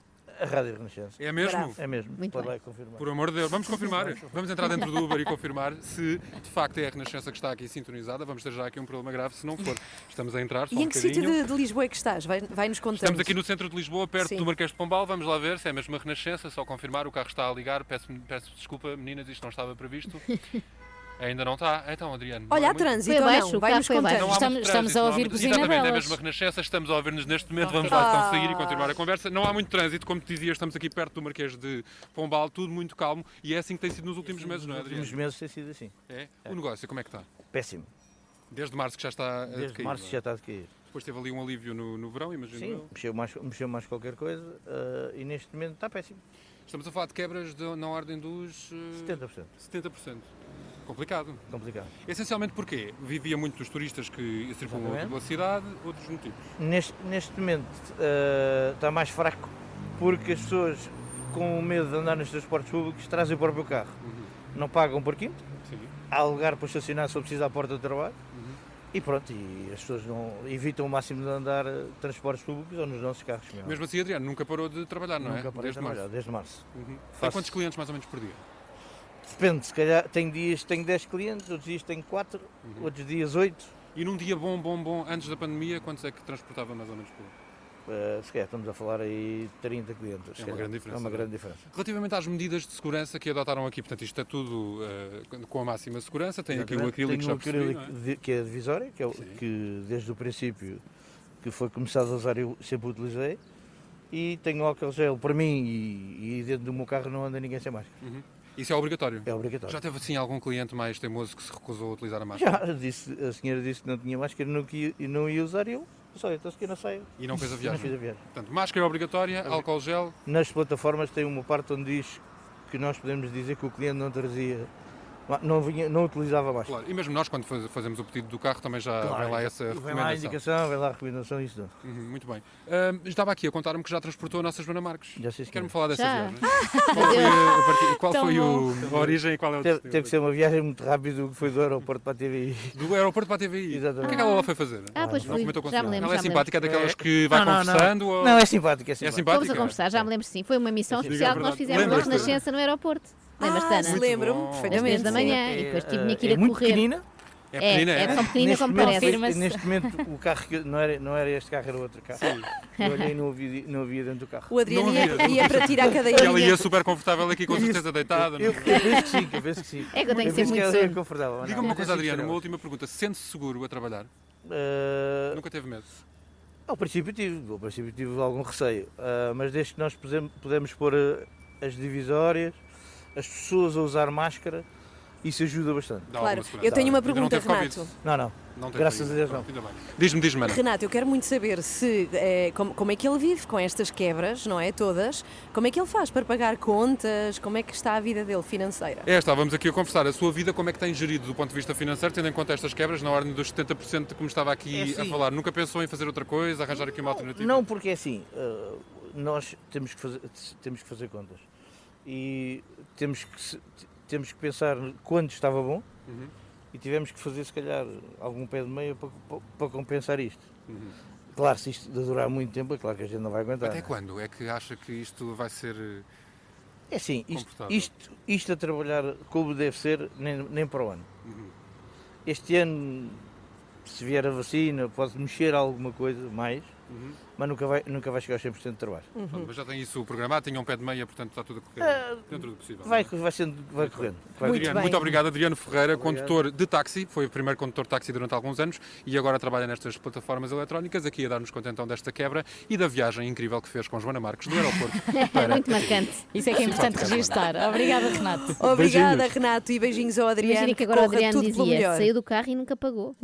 A Rádio Renascença. É mesmo? Bravo. É mesmo. Muito Pode confirmar. Por amor de Deus, vamos confirmar. Vamos entrar dentro do Uber e confirmar se de facto é a Renascença que está aqui sintonizada. Vamos ter já aqui um problema grave se não for. Estamos a entrar. Só e um em que sítio de, de, Lisboa é que estás? Vai, vai nos contar. Estamos aqui no centro de Lisboa, perto Sim. do Marquês de Pombal. Vamos lá ver se é mesmo a Renascença. Só confirmar. O carro está a ligar. Peço, peço desculpa, meninas, isto não estava previsto. [laughs] Ainda não está? Então, Adriano. Olha, há trânsito ou não? Vai-nos contando. Estamos, estamos a ouvir buzina Exatamente, é mesmo a Renascença. Estamos a ouvir-nos neste momento. Vamos lá então sair e continuar a conversa. Não há muito trânsito, como te dizia, estamos aqui perto do Marquês de Pombal, tudo muito calmo. E é assim que tem sido nos últimos meses, não é, Adriano? Nos últimos meses tem sido assim. É? O negócio, como é que está? Péssimo. Desde março que já está a Desde cair, março já está a cair. Depois teve ali um alívio no, no verão, imagino Sim, eu. Mexeu mais, mexeu mais qualquer coisa uh, e neste momento está péssimo. Estamos a falar de quebras de, na ordem dos... Uh, 70%. 70%. Complicado. Complicado. Essencialmente porquê? Vivia muito dos turistas que circulam pela cidade, outros motivos? Neste, neste momento uh, está mais fraco porque as pessoas com medo de andar nos transportes públicos trazem o próprio carro. Uhum. Não pagam por quinto, Sim. há lugar para estacionar se precisar à porta do trabalho. Uhum. E pronto, e as pessoas não evitam o máximo de andar eh, transportes públicos ou nos nossos carros. Mesmo, mesmo assim, Adriano, nunca parou de trabalhar, não nunca é? Nunca desde de trabalhar, março. desde março. Uhum. Faço... Tem quantos clientes mais ou menos por dia? Depende, se calhar tenho dias que tenho 10 clientes, outros dias tenho 4, uhum. outros dias 8. E num dia bom, bom, bom, antes da pandemia, quantos é que transportava mais ou menos por Uh, se calhar estamos a falar aí 30 clientes. É uma grande diferença. É uma grande diferença. Relativamente às medidas de segurança que adotaram aqui, portanto, isto é tudo uh, com a máxima segurança. Tem aqui o acrílico, Tem já percebi, é? que é a divisória, que, é que desde o princípio que foi começado a usar eu sempre utilizei. E tenho álcool gel para mim e, e, dentro do meu carro não anda ninguém sem máscara. Uhum. Isso é obrigatório? É obrigatório. Já teve assim algum cliente mais teimoso que se recusou a utilizar a máscara? Já, disse, a senhora disse que não tinha máscara e não, não ia usar eu só, então se não saio. E não fez a viagem? Não fiz a viagem. Portanto, máscara é obrigatória, álcool gel. Nas plataformas tem uma parte onde diz que nós podemos dizer que o cliente não trazia não, vinha, não utilizava mais. Claro, e mesmo nós, quando fazemos o pedido do carro, também já claro, vem lá essa recomendação. Vem lá a indicação, vem lá a recomendação, isso tudo. Uhum, muito bem. Uh, estava aqui a contar-me que já transportou a nossa Joana Marques. Já sei Quer-me falar dessa já. viagem? qual foi, a, partir, qual foi o, a origem e qual é o Teve, teve que ser uma viagem muito rápida que foi do aeroporto para a TVI. Do aeroporto para a TVI? Exatamente. O que é que ela lá foi fazer? Ah, pois não fui. Já me lembro, ela é simpática, é daquelas que é. vai não, conversando? Não, ou... não, é simpática, é simpática. É simpática? Fomos a conversar, já me lembro sim. Foi uma missão especial que nós fizemos na Renascença no aeroporto. Lembras-te, Ana? Lembro-me, perfeitamente. Às 10 da manhã e depois tive que ir a correr. Pequenina? É pequenina, é? É tão pequenina como parece. Neste, neste momento o carro que não era, não era este carro, era outro carro. Sim. Eu olhei e não havia, não havia dentro do carro. O Adriano ia, ia para tirar a cadeirinha. E ela ia super confortável aqui, com certeza deitada. Eu, eu, eu penso que sim, eu penso que sim. É que eu tenho que ser muito que é confortável. Diga-me uma coisa, Adriano, uma última pergunta. Sente-se seguro a trabalhar? Uh... Nunca teve medo? Ao princípio tive, ao princípio tive algum receio, uh, mas desde que nós pudemos pôr uh, as divisórias, as pessoas a usar máscara, isso ajuda bastante. Claro, eu tenho uma pergunta, Renato. Não, não. não Graças a Deus não. Diz-me, diz-me, Renato, eu quero muito saber se é, como, como, é que ele vive com estas quebras, não é? Todas. Como é que ele faz para pagar contas? Como é que está a vida dele financeira? É, estávamos aqui a conversar. A sua vida, como é que tem gerido do ponto de vista financeiro, tendo em conta estas quebras, na ordem dos 70% de como estava aqui é assim, a falar? Nunca pensou em fazer outra coisa, arranjar aqui uma alternativa? Não, porque é assim, uh, nós temos que, fazer, temos que fazer contas. E temos que, temos que pensar quando estava bom uhum. e tivemos que fazer, se calhar, algum pé de meia para, para, para compensar isto. Uhum. Claro, se isto durar muito tempo, é claro que a gente não vai aguentar. Até quando é que acha que isto vai ser. É assim, isto, isto, isto, a trabalhar como deve ser, nem, nem para o ano. Uhum. Este ano, se vier a vacina, pode mexer alguma coisa mais, uhum. Mas nunca vai, nunca vai chegar aos 100% de trabalho. Uhum. Mas já tem isso programado, tinha um pé de meia, portanto está tudo a correr uh, dentro do possível. Vai, vai, sendo, vai correndo. Vai. Muito, Adriano, muito obrigado, Adriano Ferreira, obrigado. condutor de táxi, foi o primeiro condutor de táxi durante alguns anos e agora trabalha nestas plataformas eletrónicas, aqui a dar-nos conta então desta quebra e da viagem incrível que fez com Joana Marques do aeroporto. [laughs] para... muito marcante. Isso é que é importante registar. Obrigada, Renato. Obrigada, beijinhos. Renato, e beijinhos ao Adriano. Imagina que agora o Adriano dizia, saiu do carro e nunca pagou. [laughs]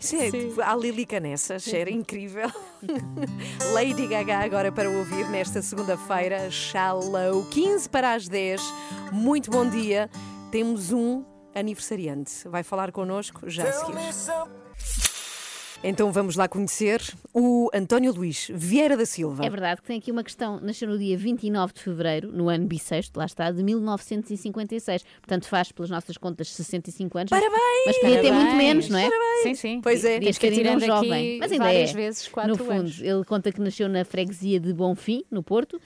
Sim, a Lili Canessas, incrível. [laughs] Lady Gaga agora para ouvir nesta segunda-feira, Shallow, 15 para as 10. Muito bom dia. Temos um aniversariante. Vai falar connosco já a seguir. Então vamos lá conhecer o António Luís Vieira da Silva. É verdade que tem aqui uma questão. Nasceu no dia 29 de fevereiro, no ano bissexto, lá está, de 1956. Portanto, faz pelas nossas contas 65 anos. Parabéns! Mas podia ter muito menos, não é? Parabéns! Sim, sim. Pois é. Ter ainda um jovem. Mas ainda várias é. vezes, quatro No fundo, anos. ele conta que nasceu na freguesia de Bonfim, no Porto, uh,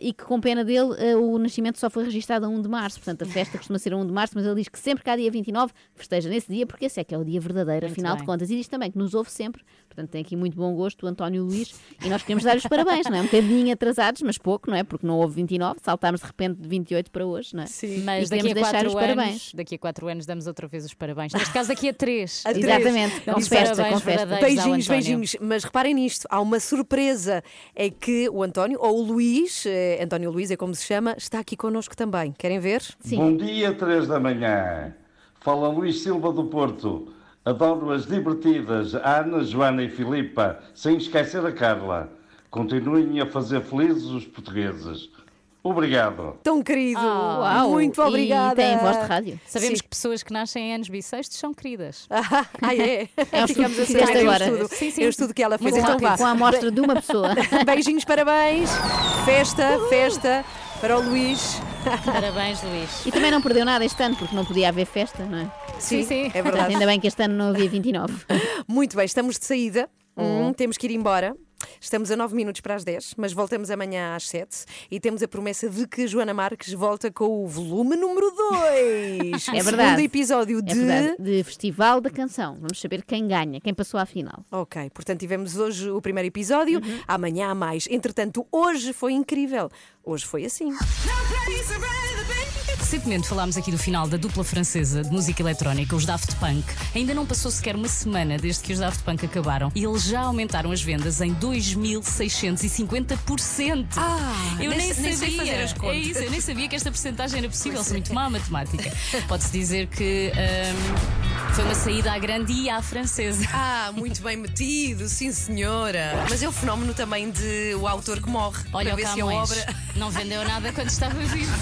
e que com pena dele uh, o nascimento só foi registado a 1 de março. Portanto, a festa costuma ser a 1 de março, mas ele diz que sempre que há dia 29 festeja nesse dia, porque esse é que é o dia verdadeiro, Muito afinal bem. de contas. E diz também que nos ouve sempre. Portanto, tem aqui muito bom gosto o António Luís e nós queremos dar os parabéns, não é? Um bocadinho atrasados, mas pouco, não é? Porque não houve 29, saltámos de repente de 28 para hoje, não é? Sim. Mas daqui a quatro os anos, parabéns. daqui a quatro anos damos outra vez os parabéns. Neste caso daqui a três. A três. Exatamente, com festa, com festa. Beijinhos, beijinhos. Mas reparem nisto, há uma surpresa. É que o António, ou o Luís, eh, António Luís é como se chama, está aqui connosco também. Querem ver? Sim. Bom dia, 3 da manhã. Fala Luís Silva do Porto. Adoro as divertidas Ana, Joana e Filipa, sem esquecer a Carla. Continuem a fazer felizes os portugueses. Obrigado. Tão querido. Ah, Uau, Muito e obrigada. tem voz de rádio. Sabemos Sim. que pessoas que nascem em anos bissextos são queridas. Ah, [laughs] ah, é? É o Ficamos estudo a que saber fizeste é o agora. estudo, Sim, sim. é o estudo que ela fez. Muito Então vá. Com a amostra de uma pessoa. Beijinhos, parabéns. Festa, festa para o Luís. Parabéns, Luís. E também não perdeu nada este ano, porque não podia haver festa, não é? Sim, sim. é Portanto, verdade. ainda bem que este ano não havia 29. Muito bem, estamos de saída. Uhum. Hum, temos que ir embora. Estamos a 9 minutos para as 10, mas voltamos amanhã às 7 e temos a promessa de que Joana Marques volta com o volume número 2. [laughs] É o verdade. segundo episódio É de. verdade. De Festival da Canção. Vamos saber quem ganha, quem passou à final. Ok, portanto tivemos hoje o primeiro episódio, Uhum. amanhã há mais. Entretanto, hoje foi incrível. Hoje foi assim. Recentemente falámos aqui do final da dupla francesa de música eletrónica, os Daft Punk. Ainda não passou sequer uma semana desde que os Daft Punk acabaram e eles já aumentaram as vendas em 2.650%. Ah, eu nem nem, sabia. fazer as contas. É isso, eu nem sabia que esta porcentagem era possível, sou muito má a matemática. Pode-se dizer que hum, foi uma saída à grande e à francesa. Ah, muito bem metido, sim senhora. Mas é o fenómeno também de o autor que morre. Olha para o ver se a obra. não vendeu nada quando estava vivo.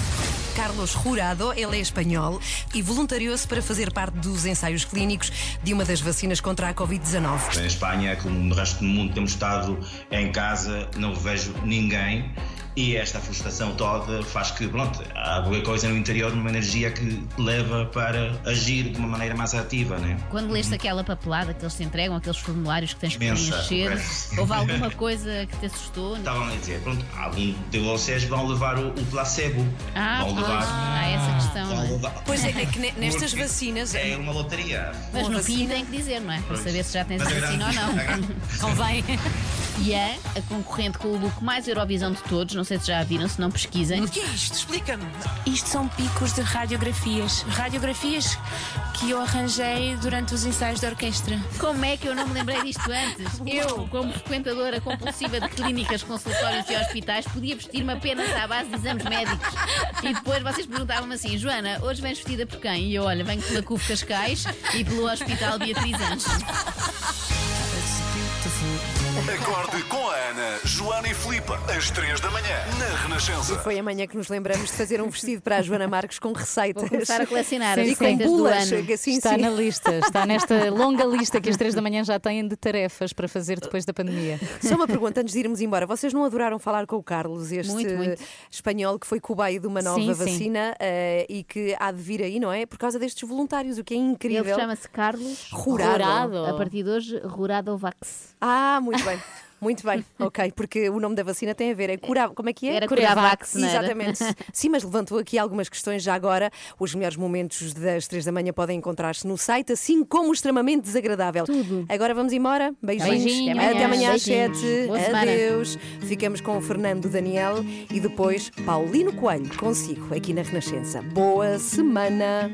Carlos Jurado, ele é espanhol e voluntariou-se para fazer parte dos ensaios clínicos de uma das vacinas contra a Covid-19. Em Espanha, como no resto do mundo, temos estado em casa, não vejo ninguém e esta frustração toda faz que, pronto, há alguma coisa no interior, uma energia que leva para agir de uma maneira mais ativa, né? Quando leste aquela papelada que eles te entregam, aqueles formulários que tens que preencher, houve alguma coisa que te assustou? Estavam a dizer, pronto, algum de vocês vão levar o, o placebo. Ah, vão levar. há essa questão. é? levar- Pois é, é que ne- [laughs] nestas Porque vacinas. É uma loteria. Mas Uma no fim vacina- tem que dizer, não é? Para Pois. saber se já tens a vacina ou não. [laughs] Convém. E é a concorrente com o look mais Eurovisão de todos, não sei se já viram, se não pesquisem. O que é isto? Explica-me. Isto são picos de radiografias. Radiografias que eu arranjei durante os ensaios da orquestra. Como é que eu não me lembrei disto antes? [laughs] Eu, como frequentadora compulsiva de clínicas, consultórios e hospitais, podia vestir-me apenas à base de exames médicos. E depois vocês perguntavam-me assim: Joana, hoje vens vestida por quem? E eu, olha, venho pela CUF Cascais e pelo Hospital Beatriz Anjos. Acorde com a Ana, Joana e Filipe, às 3 da manhã, na Renascença. Foi amanhã que nos lembramos de fazer um vestido para a Joana Marques com receitas. Vou começar a colecionar [laughs] Sim, as e receitas do ano. Assim, está sim. na lista, está nesta longa lista que as três da manhã já têm de tarefas para fazer depois da pandemia. Só uma pergunta antes de irmos embora. Vocês não adoraram falar com o Carlos, este Muito, muito. espanhol que foi cobaio de uma nova Sim, sim. vacina eh, e que há de vir aí, não é? Por causa destes voluntários, o que é Ele incrível. chama-se Carlos Rurado. A partir de hoje, Ruradovax. Ah, muito bem. Muito bem, [laughs] ok, porque o nome da vacina tem a ver, é cura... como é que é? Era Curavax, era? Exatamente. [laughs] Sim, mas levantou aqui algumas questões já agora. Os melhores momentos das três da manhã podem encontrar-se no site, assim como o extremamente desagradável. Tudo. Agora vamos embora. Beijinhos. Beijinhos. Até amanhã às sete. Adeus. Ficamos com o Fernando Daniel e depois Paulino Coelho consigo aqui na Renascença. Boa semana.